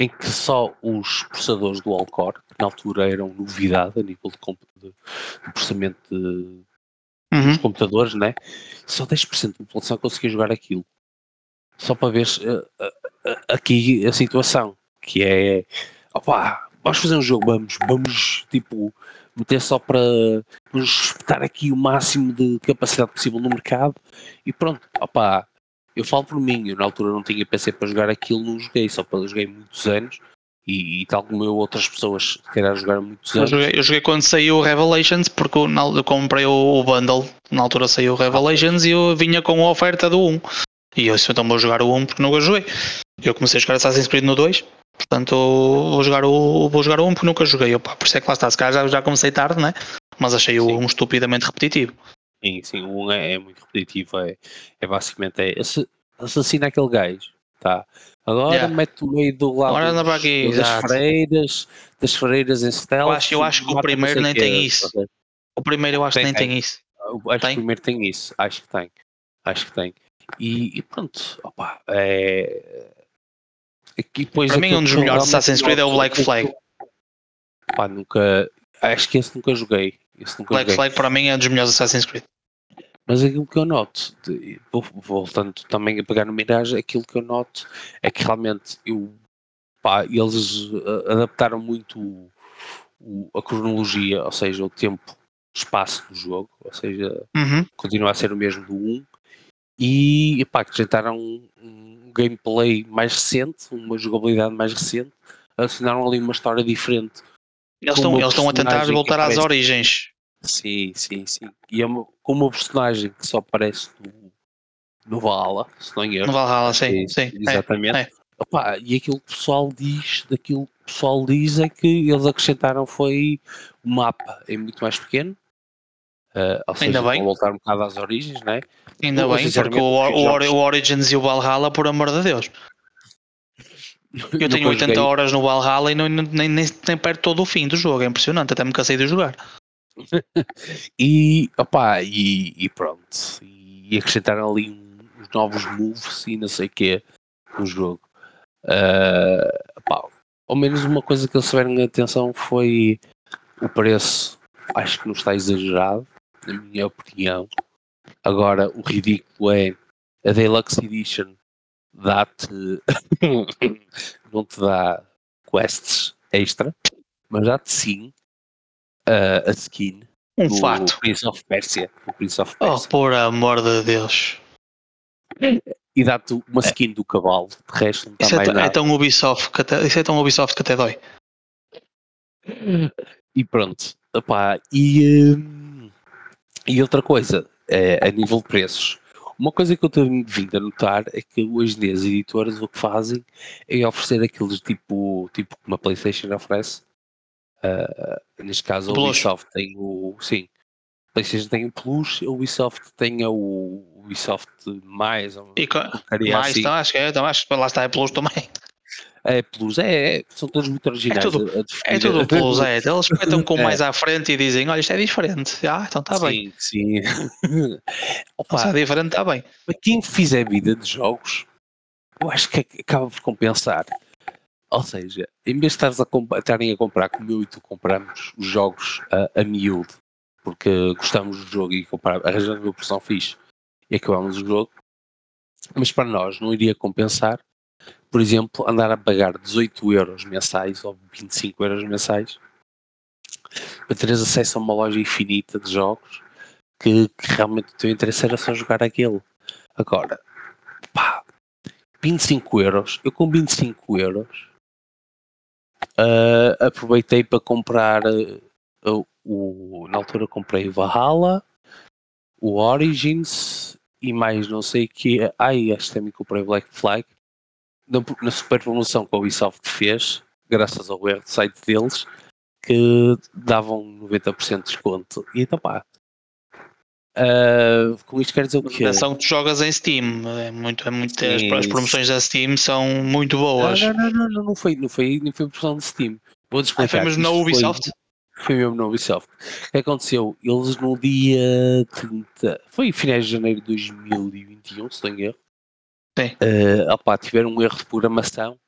em que só os processadores do Alcor, que na altura eram novidade a nível de, de, de processamento de, uhum. computadores, né? Só 10% da população conseguia jogar aquilo. Só para ver uh, uh, aqui a situação, que é, opá, vamos fazer um jogo, vamos, vamos, tipo, meter só para respeitar aqui o máximo de capacidade possível no mercado e pronto, opá, eu falo por mim, eu na altura não tinha PC para jogar aquilo, não joguei, só para joguei muitos anos e, e, tal como eu, outras pessoas querem jogar muitos anos. Eu joguei, eu joguei, quando saiu o Revelations, porque eu, eu comprei o, o, bundle, na altura saiu o Revelations e eu vinha com a oferta do 1. E eu disse, então vou jogar o 1 porque nunca joguei. Eu comecei a jogar Assassin's Creed no 2, portanto vou jogar o, vou jogar o 1 porque nunca joguei. Opa, por isso é que lá está, se calhar já, já comecei tarde, né? mas achei o 1 estupidamente repetitivo. Sim, sim, o 1 é, é muito repetitivo, é, é basicamente é, assassina aquele gajo, tá? Agora yeah. mete no meio do lado Agora dos, aqui, das freiras, das freiras em stealth. Eu acho, eu acho que o primeiro nem tem isso. O primeiro eu acho que nem tem, tem isso. Acho tem? que o primeiro tem isso, acho que tem. Acho que tem. E, e pronto, opa, é... Aqui, depois Para mim um dos melhores Assassin's Creed é o Black Flag. Pá, nunca... Acho que esse nunca joguei. Black. Flag para mim é um dos melhores Assassin's Creed. Mas aquilo que eu noto, de, voltando também a pegar no Mirage, aquilo que eu noto é que realmente eu, pá, eles eh, adaptaram muito o, o, a cronologia, ou seja, o tempo, espaço do jogo, ou seja, uhum. continua a ser o mesmo do 1, e pá, acrescentaram um, um gameplay mais recente, uma jogabilidade mais recente, adicionaram ali uma história diferente. Eles estão, eles estão a tentar voltar às origens. Sim, sim, sim. E é uma, com uma personagem que só aparece no, no Valhalla, se não engano. No Valhalla, sim, é sim. Exatamente. É, é. Opa, e aquilo que o pessoal diz, daquilo que o pessoal diz é que eles acrescentaram foi o mapa é muito mais pequeno. Uh, ou seja, Ainda bem. voltar um bocado às origens, né? Ainda bem, porque o, o, o, Origins e o Valhalla, por amor de Deus. Eu tenho 80 joguei. horas no Valhalla e não, nem, nem, nem perto todo o fim do jogo, é impressionante, até me cansei de jogar. e, opa, e, e pronto. E acrescentaram ali uns novos moves e não sei o que no jogo. Uh, opa, ao menos uma coisa que eles tiveram atenção foi o preço. Acho que não está exagerado, na minha opinião. Agora, o ridículo é a Deluxe Edition dá-te. não te dá quests extra, mas dá-te sim uh, a skin um do fato. Prince of Persia. O Prince of oh, Persia. Oh, por amor de Deus. E dá-te uma skin do cavalo, de resto não isso é, é, tão Ubisoft que até, isso é tão Ubisoft que até dói. E pronto. Epá, e, hum, e outra coisa, é, a nível de preços. Uma coisa que eu tenho vindo a notar é que hoje em dia as editoras o que fazem é oferecer aqueles tipo, tipo que uma Playstation oferece, Uh, neste caso, a Ubisoft tem o. Sim, PlayStation tem o Plus, a Ubisoft tem o Ubisoft Mais. E mais, assim. então, acho que é, então, acho que lá está, é Plus também. É Plus, é, é são todos muito originais. É tudo, é tudo Plus, é. Eles espetam com é. mais à frente e dizem: Olha, isto é diferente. Ah, então está bem. Sim, sim. Opa, se é diferente, está bem. Para quem fizer vida de jogos, eu acho que acaba por compensar. Ou seja, em vez de a estarem a comprar como eu e tu compramos os jogos a, a miúdo, porque gostamos do jogo e comprar, arranjando uma versão fixe e acabamos o jogo, mas para nós não iria compensar, por exemplo, andar a pagar 18 euros mensais ou 25 euros mensais para teres acesso a uma loja infinita de jogos que, que realmente o teu interesse era só jogar aquele. Agora, pá, 25 euros, eu com 25 euros Uh, aproveitei para comprar uh, o, na altura comprei o Valhalla, o Origins e mais não sei que. Ai, acho que também comprei Black Flag. Na, na super promoção que a Ubisoft fez, graças ao erro site deles, que davam 90% de desconto. E então pá, Uh, com isto quer dizer o quê? Atenção que tu jogas em Steam. É muito, é muito, as, as, promoções da Steam são muito boas. Não, não, não, não, não foi, não foi, não foi promoção de Steam. Vou. Ah, foi mesmo na Ubisoft? Foi, foi mesmo na Ubisoft. O que aconteceu? Eles no dia 30, foi finais de janeiro de 2021, se não engano. Sim. Uh, opa, tiveram um erro de programação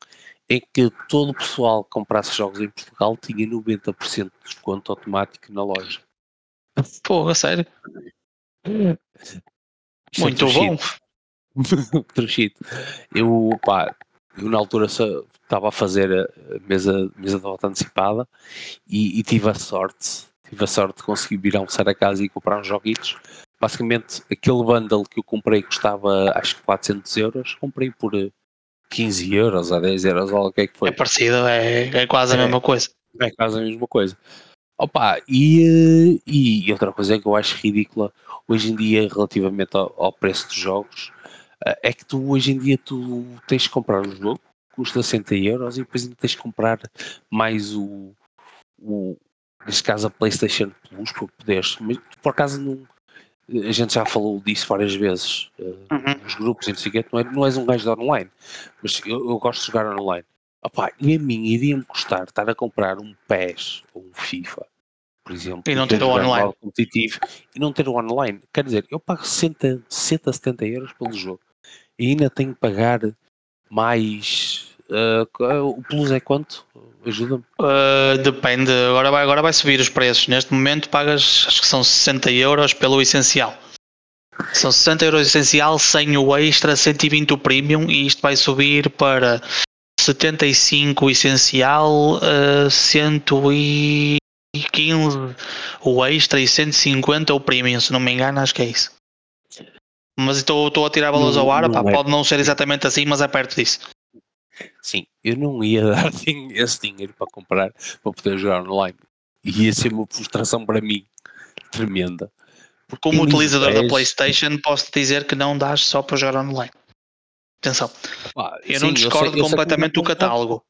em que todo o pessoal que comprasse jogos em Portugal tinha 90% de desconto automático na loja. Porra, sério? É Muito bom. Truchito. Eu, pá, eu na altura estava a fazer a mesa, mesa de volta antecipada e, e, tive a sorte, tive a sorte de conseguir vir almoçar a casa e comprar uns joguitos. Basicamente, aquele bundle que eu comprei custava acho que 400 euros, comprei por 15 euros a 10 euros, ou o que é que foi. É parecido, é, é quase a É. mesma coisa. É quase a mesma coisa. Opa, e, eh, e outra coisa que eu acho ridícula hoje em dia relativamente ao, ao preço dos jogos eh, é que tu hoje em dia tu tens de comprar um jogo custa 60 euros e depois ainda tens de comprar mais o, o neste caso a Playstation Plus para poderes, mas tu, por acaso não a gente já falou disso várias vezes eh, Uhum. nos grupos e não sei não, é, não és um gajo de online, mas eu, eu gosto de jogar online. Opá, e a mim iria-me custar estar a comprar um PES ou um FIFA, por exemplo, E não ter o online. competitivo e não ter o online. Quer dizer, eu pago 60, 60 70 euros pelo jogo e ainda tenho que pagar mais. ah, o Plus é quanto? Ajuda-me. Uh, depende, agora vai, agora vai subir os preços. Neste momento pagas, acho que são 60 euros pelo essencial. São 60 euros essencial, sem o extra, 120 o premium e isto vai subir para 75 o essencial, uh, 115 o extra e 150 o premium, se não me engano, acho que é isso. Mas estou estou a tirar valores Não- ao ar, não pá, é. pode não ser exatamente assim, mas é perto disso. Sim, eu não ia dar esse dinheiro para comprar para poder jogar online. E ia ser uma frustração para mim tremenda. Porque Como em utilizador da PlayStation, posso te dizer que não dás só para jogar online. Atenção, pá, eu sim, não discordo eu sei completamente do para jogar. catálogo.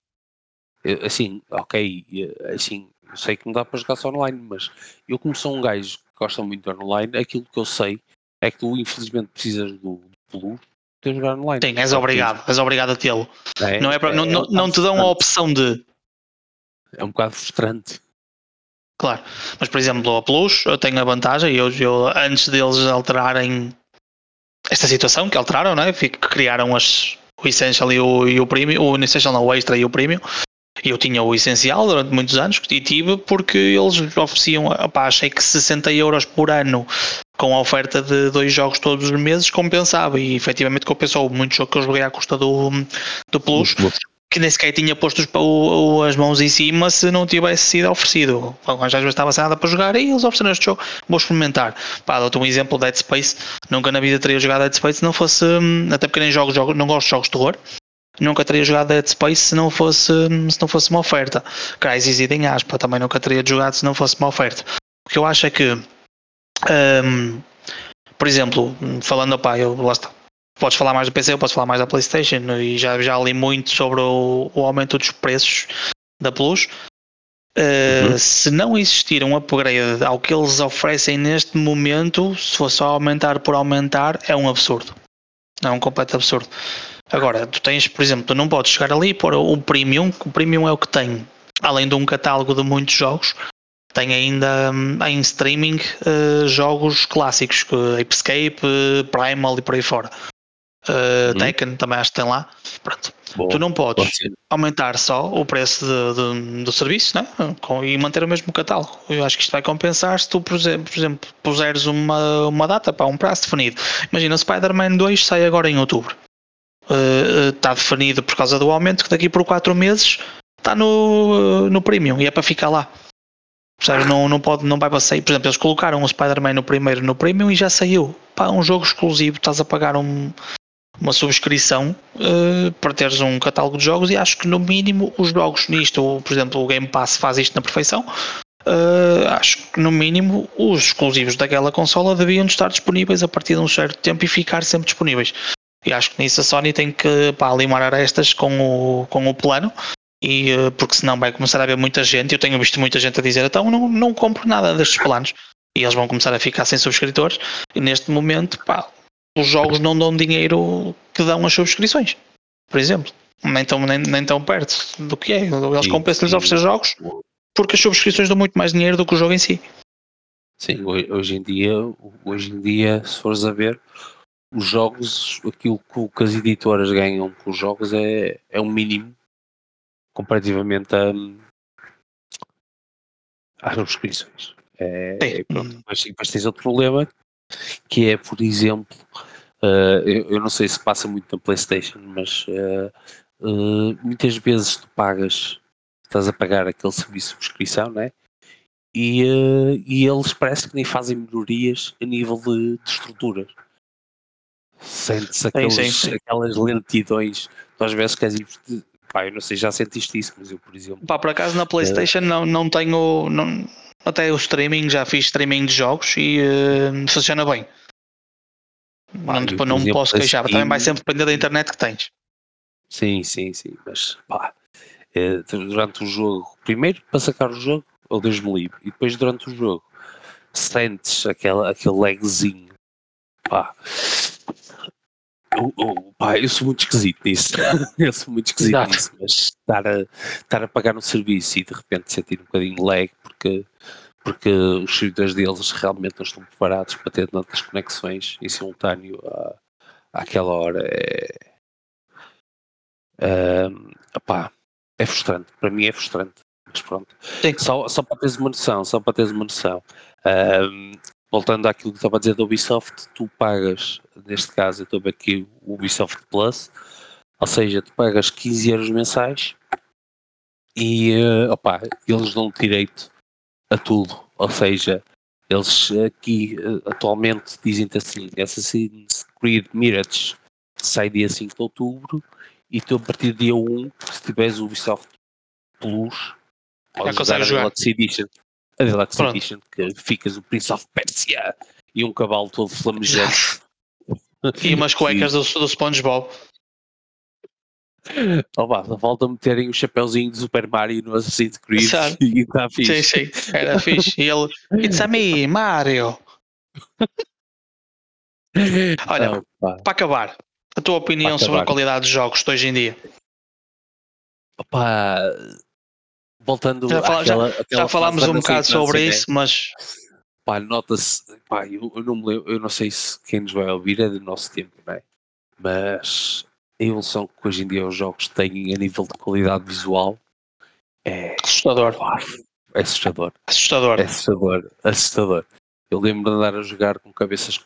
Eu, assim, ok, assim, eu sei que não dá para jogar só online, mas eu como sou um gajo que gosta muito de online, aquilo que eu sei é que tu infelizmente precisas do, do Plus para jogar online. Sim, és obrigado, és obrigado a tê-lo. É, Não, é para, não, é não, um não te dão a opção de. É um bocado frustrante. Claro, mas por exemplo, a Plus, eu tenho a vantagem, eu, eu antes deles alterarem esta situação, que alteraram, não é? Que criaram as, o Essential e o, e o Premium, o Essential não, o Extra e o Premium. Eu tinha o Essencial durante muitos anos e tive porque eles ofereciam, opá, achei que 60 euros por ano com a oferta de dois jogos todos os meses compensava e efetivamente compensou muito jogo que eu joguei à custa do, do Plus que nem sequer tinha posto as mãos em cima se não tivesse sido oferecido. Às vezes estava sem nada para jogar e eles ofereceram este jogo, vou experimentar. Pá, dou-te um exemplo, Dead Space. Nunca na vida teria jogado Dead Space se não fosse, hum, até porque nem jogo, jogo não gosto de jogos de terror. Nunca teria jogado Dead Space se não fosse, hum, se não fosse uma oferta. Crysis e aspa, também nunca teria jogado se não fosse uma oferta. O que eu acho é que, hum, por exemplo, falando, pá, eu lá está. Podes falar mais do PC, eu posso falar mais da PlayStation e já, já li muito sobre o, o aumento dos preços da Plus. Uh, Uhum. Se não existir um upgrade ao que eles oferecem neste momento, se for só aumentar por aumentar, é um absurdo. É um completo absurdo. Agora, tu tens, por exemplo, tu não podes chegar ali e pôr o Premium, que o Premium é o que tem, além de um catálogo de muitos jogos, tem ainda hum, em streaming uh, jogos clássicos, Escape, uh, Primal e por aí fora. Uh, Uhum. Tekken também acho que tem lá. Pronto. Tu não podes pode aumentar só o preço de- de- do serviço né? Com- e manter o mesmo catálogo. Eu acho que isto vai compensar se tu, por exemplo, por exemplo puseres uma, uma data para um prazo definido. Imagina, o Spider-Man 2 sai agora em outubro. Uh, uh, está definido por causa do aumento que daqui por 4 meses está no, uh, no Premium e é para ficar lá. Percebes? Não, não, pode, não vai para sair. Por exemplo, eles colocaram o Spider-Man no primeiro no Premium e já saiu. Pá, um jogo exclusivo, estás a pagar um, uma subscrição uh, para teres um catálogo de jogos e acho que no mínimo os jogos nisto, por exemplo, o Game Pass faz isto na perfeição. uh, acho que no mínimo os exclusivos daquela consola deviam estar disponíveis a partir de um certo tempo e ficar sempre disponíveis. E acho que nisso a Sony tem que pá, limar arestas com o, com o plano. E, uh, porque senão vai começar a haver muita gente. Eu tenho visto muita gente a dizer: então não, não compro nada destes planos. E eles vão começar a ficar sem subscritores. E neste momento, pá, os jogos não dão dinheiro que dão as subscrições, por exemplo. Nem tão, nem, nem tão perto do que é. Eles compensam-lhes oferecer jogos porque as subscrições dão muito mais dinheiro do que o jogo em si. Sim, ho- hoje em dia, hoje em dia, se fores a ver, os jogos, aquilo que, o- as editoras ganham com os jogos é, é um mínimo comparativamente a, às subscrições. É, é pronto. Mas sim, depois tens outro problema, que é, por exemplo, uh, eu, eu, não sei se passa muito na PlayStation, mas uh, uh, muitas vezes tu pagas, estás a pagar aquele serviço de subscrição, né? E, e eles parece que nem fazem melhorias a nível de, de estruturas. Sente-se aquelas lentidões, tu às vezes queres ir Pá, eu não sei, já sentiste isso, mas eu, por exemplo. Pá, por acaso na PlayStation é... não, não tenho. Não, até o streaming, já fiz streaming de jogos e uh, funciona bem. Pá, não, tipo, não me posso queixar, Steam... também vai sempre depender da internet que tens. Sim, sim, sim, mas pá, é, durante o jogo, primeiro para sacar o jogo, ou Deus me livre, e depois durante o jogo, sentes aquela, aquele lagzinho, pá, eu, eu, pá, eu sou muito esquisito nisso. eu sou muito esquisito Exato. nisso, mas estar a, estar a pagar um serviço e de repente sentir um bocadinho de lag porque, porque os servidores deles realmente não estão preparados para ter tantas conexões em simultâneo à, àquela hora é, um, opá, é frustrante. Para mim é frustrante. Mas pronto. Só, só para teres uma noção, só para teres uma noção. Um, voltando àquilo que estava a dizer da Ubisoft, tu pagas, neste caso eu estou aqui o Ubisoft Plus, ou seja, tu pagas 15 euros mensais e uh, opa, eles dão direito a tudo, ou seja, eles aqui uh, atualmente dizem-te assim, Assassin's Creed Mirage sai dia 5 de outubro e tu a partir do dia 1, se tiveres o Ubisoft Plus, podes jogar a Deluxe Edition a Deluxe Pronto. Edition, que ficas o Prince of Persia e um cavalo todo flamejante. e umas cuecas do, do SpongeBob. Oh, vá, falta meterem o chapéuzinho de Super Mario no Assassin's Creed Sabe? e está fixe. Sim, sim, era fixe. E ele, it's a me, Mario. Olha, Opa. para acabar, a tua opinião sobre a qualidade dos jogos de hoje em dia? Opa, voltando já, fala, àquela, já, aquela já falámos um bocado sobre isso, mas pá, nota-se, pá, eu, eu, não lembro, eu não sei se quem nos vai ouvir é do nosso tempo, não é? Mas a evolução que hoje em dia os jogos têm a nível de qualidade visual é assustador. Pá, é assustador. Assustador. É assustador. Assustador. Eu lembro de andar a jogar com cabeças,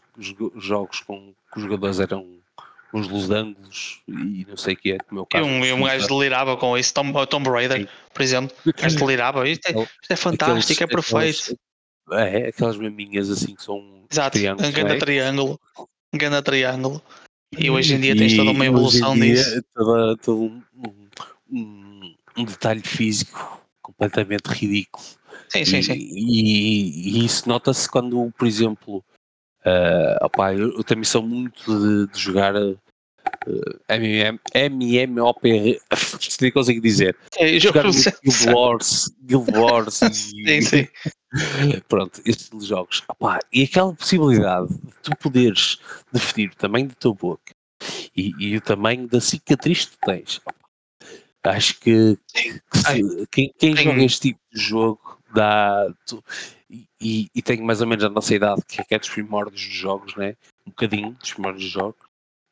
jogos com que os jogadores eram uns losangos e não sei o que é, como meu caso. E um, e um gajo delirava com isso, Tom, Tomb Raider, Sim. por exemplo, o gajo delirava, isto é, isto é fantástico, é aqueles, é perfeito. Aqueles, é, aquelas maminhas assim que são Exato, um grande é? triângulo, um grande triângulo. E hoje em dia e, tens toda uma evolução disso. Toda, todo um, um, um, detalhe físico completamente ridículo. Sim, sim, e, sim. E, e isso nota-se quando, por exemplo, uh, opa, eu, eu também sou muito de, de jogar uh, MM, MMOP, nem consigo dizer. É, jogar Guild Wars, Guild Wars e, sim, sim. pronto, estes jogos. Opa, e aquela possibilidade de tu poderes definir o tamanho do teu boca e, e o tamanho da cicatriz que tens. Acho que, que se, quem, quem joga este tipo de jogo dá. Tu, e, e, tenho mais ou menos a nossa idade, que é, que é dos primórdios dos jogos, né? um bocadinho dos primórdios dos jogos,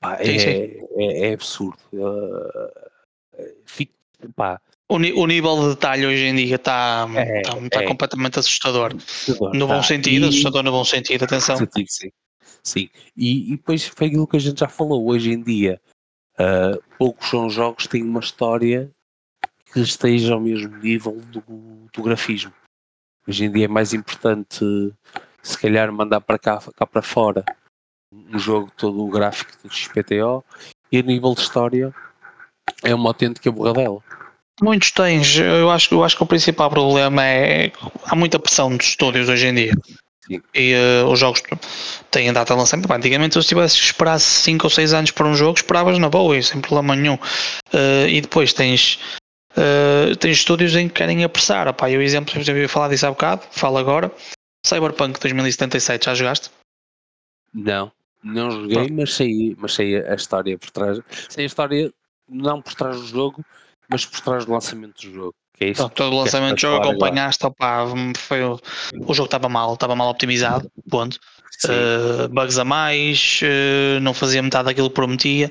pá, é, sim, sim. É, é, absurdo. Uh, fico, pá. O, o, nível de detalhe hoje em dia está é, tá, tá é. completamente assustador. assustador no tá. bom sentido, e, assustador no bom sentido, atenção. Sim, sim. sim. E, e depois foi aquilo que a gente já falou, hoje em dia uh, poucos são jogos que têm uma história que esteja ao mesmo nível do, do grafismo. Hoje em dia é mais importante, se calhar, mandar para cá, cá para fora um jogo todo o gráfico do XPTO e a nível de história é uma autêntica borradela. Muitos tens, eu acho, eu acho que o principal problema é há muita pressão dos estúdios hoje em dia. Sim. E uh, os jogos têm data de lançamento. Antigamente, se tivesse que esperar 5 ou 6 anos para um jogo, esperavas na boa, sem problema nenhum. Uh, e depois tens Uh, tens estúdios em que querem apressar. Opá, eu exemplo, já ouvi falar disso há bocado, falo agora. Cyberpunk 2077, já jogaste? Não, não joguei, mas sei, mas sei a história por trás. Sei a história não por trás do jogo, mas por trás do lançamento do jogo. Que é isso todo o lançamento do jogo acompanhaste, opá, foi, o, o jogo estava mal, estava mal optimizado, ponto. Uh, bugs a mais, uh, não fazia metade daquilo que prometia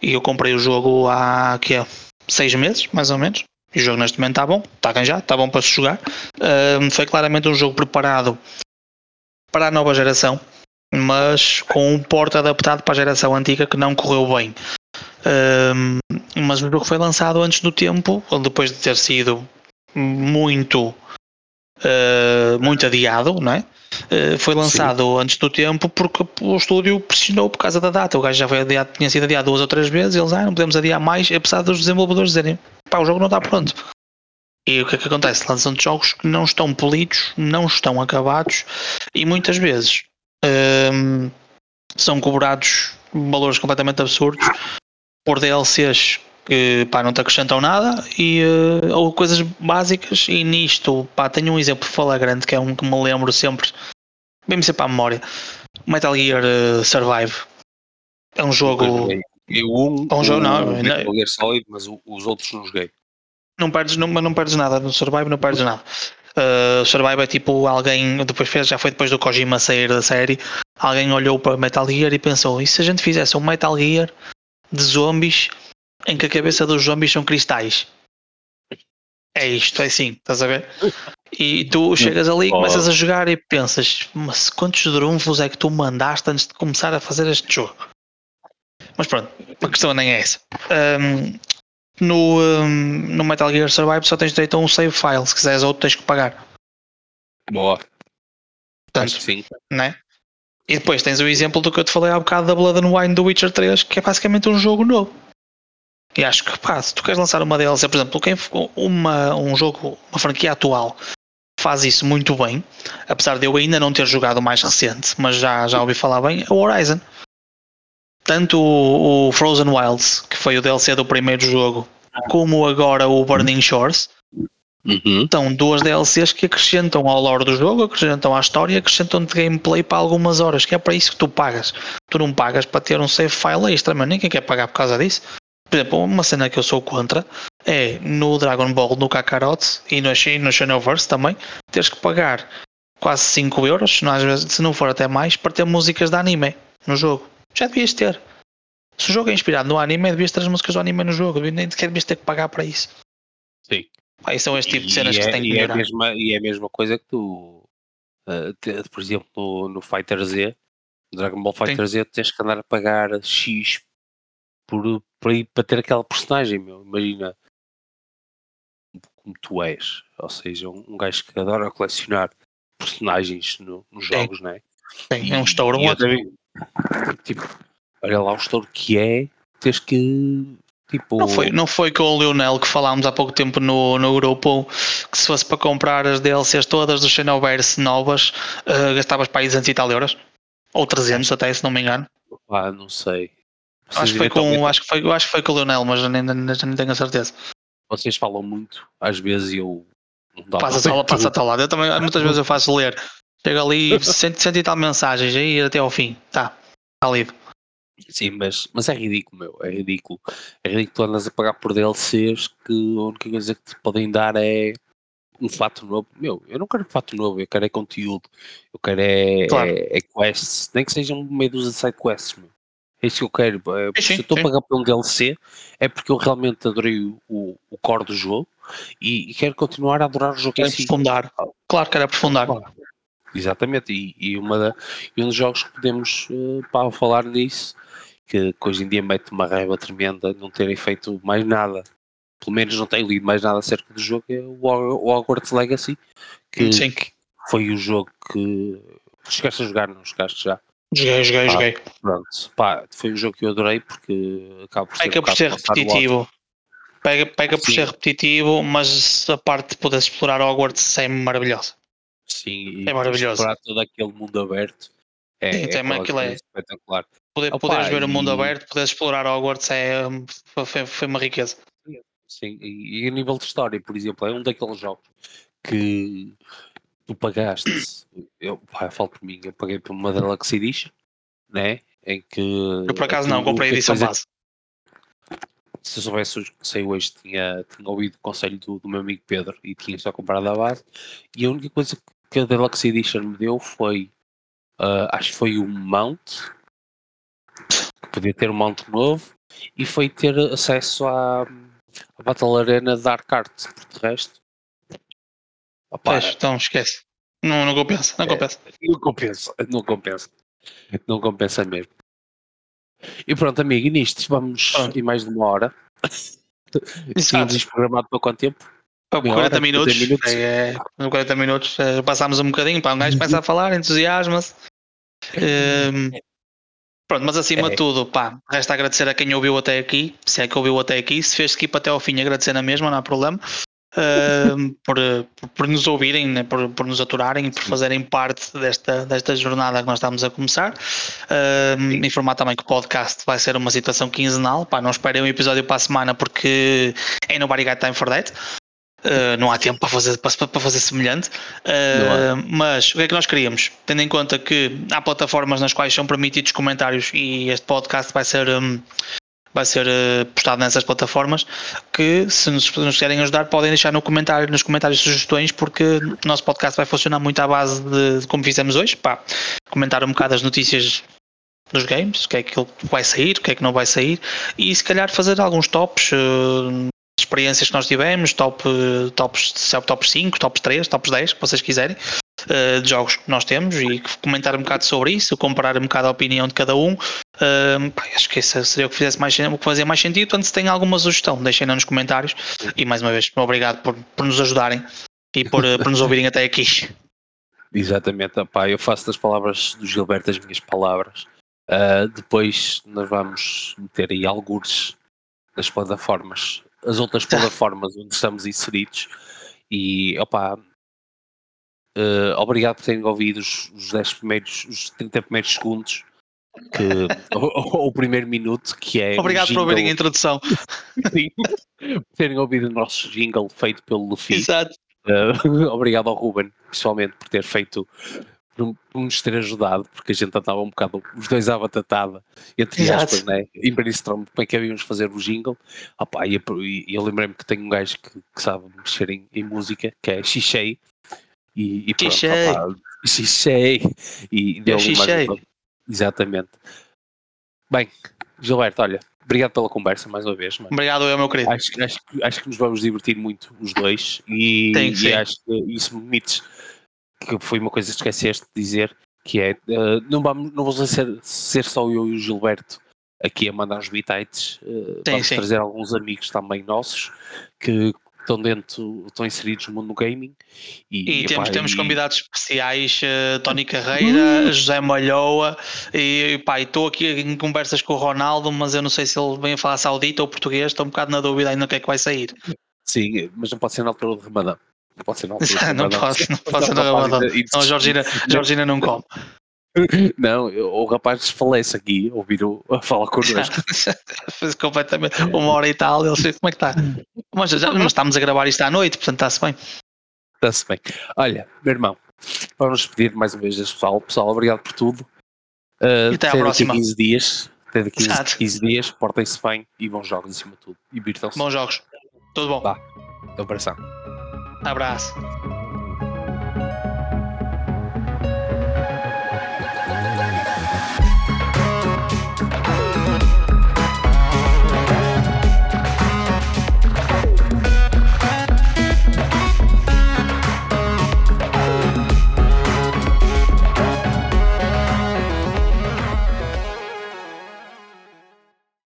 e eu comprei o jogo há que é, seis meses, mais ou menos. E o jogo neste momento está bom, está arranjado, está bom para se jogar. Uh, foi claramente um jogo preparado para a nova geração. Mas com um porto adaptado para a geração antiga que não correu bem. Um, mas o jogo foi lançado antes do tempo, depois de ter sido muito, uh, muito adiado, não é? Uh, foi lançado Sim. antes do tempo porque o estúdio pressionou por causa da data. O gajo já foi adiado, tinha sido adiado duas ou três vezes. E eles, ah, não podemos adiar mais, apesar dos desenvolvedores dizerem, pá, o jogo não está pronto. E o que é que acontece? Lançam jogos que não estão polidos, não estão acabados e muitas vezes um, são cobrados valores completamente absurdos por DLCs que pá, não te acrescentam nada e, uh, ou coisas básicas. E nisto pá, tenho um exemplo flagrante que é um que me lembro sempre bem-me sempre à memória. Metal Gear uh, Survive. É um jogo eu um, é um jogo não, não Metal Gear Solid mas os outros não joguei. Não perdes, não, não perdes nada. No Survive, não perdes nada. Uh, Survive é tipo alguém, depois fez, já foi depois do Kojima sair da série, alguém olhou para Metal Gear e pensou, e se a gente fizesse um Metal Gear de zombies em que a cabeça dos zombies são cristais? É isto, é assim, estás a ver? E tu chegas ali e começas a jogar e pensas, mas quantos drunfos é que tu mandaste antes de começar a fazer este jogo? Mas pronto, a questão nem é essa. Um, no, um, no Metal Gear Survive só tens direito a um save file, se quiseres outro tens que pagar. Boa. Portanto, sim. Né? E depois tens o exemplo do que eu te falei há bocado da Blood and Wine do Witcher 3, que é basicamente um jogo novo. E acho que, pá, se tu queres lançar uma DLC, por exemplo, quem, uma, um jogo, uma franquia atual, faz isso muito bem, apesar de eu ainda não ter jogado o mais recente, mas já, já ouvi falar bem, é o Horizon tanto o, o Frozen Wilds, que foi o DLC do primeiro jogo, como agora o Burning Shores, Uhum. Então, duas DLCs que acrescentam ao lore do jogo, acrescentam à história, acrescentam-te gameplay para algumas horas, que é para isso que tu pagas. Tu não pagas para ter um save file extra, mas ninguém quer pagar por causa disso. Por exemplo, uma cena que eu sou contra é no Dragon Ball, no Kakarot e no, no Xenoverse também, teres que pagar quase 5 euros, às vezes, se não for até mais, para ter músicas de anime no jogo já devias ter. Se o jogo é inspirado no anime, devias ter as músicas do anime no jogo, nem sequer devias ter que pagar para isso. Sim. Aí são este tipo de cenas e que é, têm que melhorar. É a mesma, e é a mesma coisa que tu, uh, te, por exemplo, no, no Fighter Z, no Dragon Ball Fighter Sim. Z, tens que andar a pagar X por, por para ter aquela personagem, meu. Imagina como tu és, ou seja, um, um gajo que adora colecionar personagens no, nos jogos, Sim. não é? Sim, é um estouro. Um outro. Tipo, olha lá o estouro que é, tens que. Tipo... Não, foi, não foi com o Lionel que falámos há pouco tempo no, no grupo que se fosse para comprar as DLCs todas do Xenoverse novas, uh, gastavas para aí 200 e tal euros? Ou 300 até, se não me engano. Ah, não sei. acho que, foi com, acho, que foi, acho que foi com o Lionel, mas nem, nem, nem tenho a certeza. Vocês falam muito, às vezes eu. Passa, a passa ao lado. Eu também, muitas vezes eu faço ler. Chega ali, cento, cento e tal mensagens aí até ao fim. Tá, está lido. Sim, mas, mas é ridículo, meu. É ridículo. É ridículo tu andas a pagar por DLCs que a única coisa que te podem dar é um fato novo. Meu, eu não quero fato novo, eu quero é conteúdo. Eu quero é, claro. é, é quests. Nem que sejam meio dos side quests, meu. É isso que eu quero. É, sim, se eu estou a pagar por um DLC, é porque eu realmente adorei o, o, core do jogo e, e, quero continuar a adorar o jogo quero si. aprofundar. Claro, quero aprofundar. Claro. Exatamente, e, e, uma e um dos jogos que podemos uh, falar nisso, que, que, hoje em dia mete uma raiva tremenda não terem feito mais nada, pelo menos não tenho lido mais nada acerca do jogo, é o Hogwarts Legacy, que, Sim. foi o jogo que chegaste a jogar, não chegaste já? Joguei, joguei, pá, joguei. Pronto, pá, foi um jogo que eu adorei porque acaba por ser, Pega por ser repetitivo. Pega, pega por ser repetitivo, mas a parte de poder explorar Hogwarts é maravilhosa. Sim, é maravilhoso. Para todo aquele mundo aberto. É, Sim, é, aquilo é espetacular. Poder, poderes ver e... o mundo aberto, poderes explorar Hogwarts é, foi, foi uma riqueza. Sim, e, e a nível de história, por exemplo, é um daqueles jogos que tu pagaste, eu, pá, falo por mim, eu paguei por uma Deluxe Edition, né? Em que. Eu por acaso não, comprei a edição base. Se eu soubesse que sei hoje, tinha, tinha ouvido o conselho do, do meu amigo Pedro e tinha só comprado a base. E a única coisa que a Deluxe Edition me deu foi, uh, acho que foi um mount, que podia ter um mount novo, e foi ter acesso à, à Battle Arena Dark Art, por de resto. Opa, então esquece. Não, não compensa, não é, compensa. Não compensa, não compensa. Não compensa mesmo. E pronto, amigo, e nisto vamos Pronto. em mais de uma hora. Tínhamos isto programado para quanto tempo? Pá, Meia 40 hora, minutos. 40 minutos. É, é, 40 minutos. é, passámos um bocadinho. Pá, um gajo começa a falar, entusiasma-se. Ehm, pronto, mas acima É. de tudo, pá, resta agradecer a quem ouviu até aqui. Se é que ouviu até aqui. Se fez skip até ao fim, agradecer na mesma, não há problema. Ehm, por, por, por nos ouvirem, né, por, por nos aturarem e por fazerem parte desta, desta jornada que nós estamos a começar. Ehm, informar também que o podcast vai ser uma situação quinzenal. Pá, não esperem um episódio para a semana porque ain't nobody got time for that. Uh, não há tempo para fazer, para, para fazer semelhante, Uh, mas o que é que nós queríamos? Tendo em conta que há plataformas nas quais são permitidos comentários e este podcast vai ser, um, vai ser uh, postado nessas plataformas, que se nos, nos ajudar podem deixar no comentário, nos comentários sugestões, porque o nosso podcast vai funcionar muito à base de, de como fizemos hoje, pá, comentar um bocado as notícias dos games, o que é que vai sair, o que é que não vai sair, e se calhar fazer alguns tops, uh, experiências que nós tivemos, top, tops, top 5, top 3, top 10, que vocês quiserem, uh, de jogos que nós temos e comentar um bocado sobre isso, comparar um bocado a opinião de cada um. Uh, pá, acho que isso seria o que, fizesse mais, o que fazia mais sentido. Portanto, se tem alguma sugestão, deixem-na nos comentários. E mais uma vez, obrigado por, por nos ajudarem e por, por nos ouvirem até aqui. Exatamente, opá, eu faço das palavras do Gilberto as minhas palavras. Uh, depois nós vamos meter aí algures nas plataformas, as outras plataformas onde estamos inseridos. E opá, uh, obrigado por terem ouvido os, os 10 primeiros, os 30 primeiros segundos. Que, ou, o primeiro minuto, que é. Obrigado um por ouvirem a jingle- introdução. Sim, por terem ouvido o nosso jingle feito pelo Luffy. Exato. Uh, obrigado ao Ruben, pessoalmente, por ter feito, por, nos ter ajudado, porque a gente andava um bocado, os dois à batatada, entre Exato. aspas, né? em brainstorm, como é que havíamos fazer o jingle. Opa, e, eu- eu lembrei-me que tenho um gajo que, que sabe mexer em, em música, que é Xixei. E, e pronto, Xixei. opa, Xixei. E mais Xixei. um- Exatamente. Bem, Gilberto, olha, obrigado pela conversa mais uma vez, mano. Obrigado, eu, meu querido. Acho, acho, que- acho que nos vamos divertir muito os dois e, Tem que e acho que isso me permites que foi uma coisa que esqueceste de dizer que é eh, não vamos não vamos ser, ser só eu e o Gilberto aqui a mandar os bitites Sim, vamos sim. trazer alguns amigos também nossos que estão dentro estão inseridos no mundo do gaming e, E temos, epá, temos e- convidados especiais, eh, Tony Carreira, José Malhoa, e pá, e estou aqui em conversas com o Ronaldo, mas eu não sei se ele vem a falar saudita ou português, estou um bocado na dúvida ainda o que é que vai sair. sim, mas não pode ser na altura do Ramadão não pode ser na altura do não Ramadão. posso, não posso Senão na o rapaz Ramadão. ainda- Não, a Georgina, Georgina não come. não, o rapaz desfalece aqui ouvir o, a falar connosco Fez completamente uma hora e tal, ele sei como é que está. Mas, já, mas estamos a gravar isto à noite, portanto está-se bem. Está-se bem. Olha, meu irmão, vamos pedir mais uma vez deste pessoal. Pessoal, obrigado por tudo. Uh, E até à próxima. Daqui a 15 dias. Até daqui a Exato. 15 dias. Portem-se bem e bons jogos acima de tudo. E divirtam-se. Bons jogos. Tudo bom. Vá. Abração. Abraço.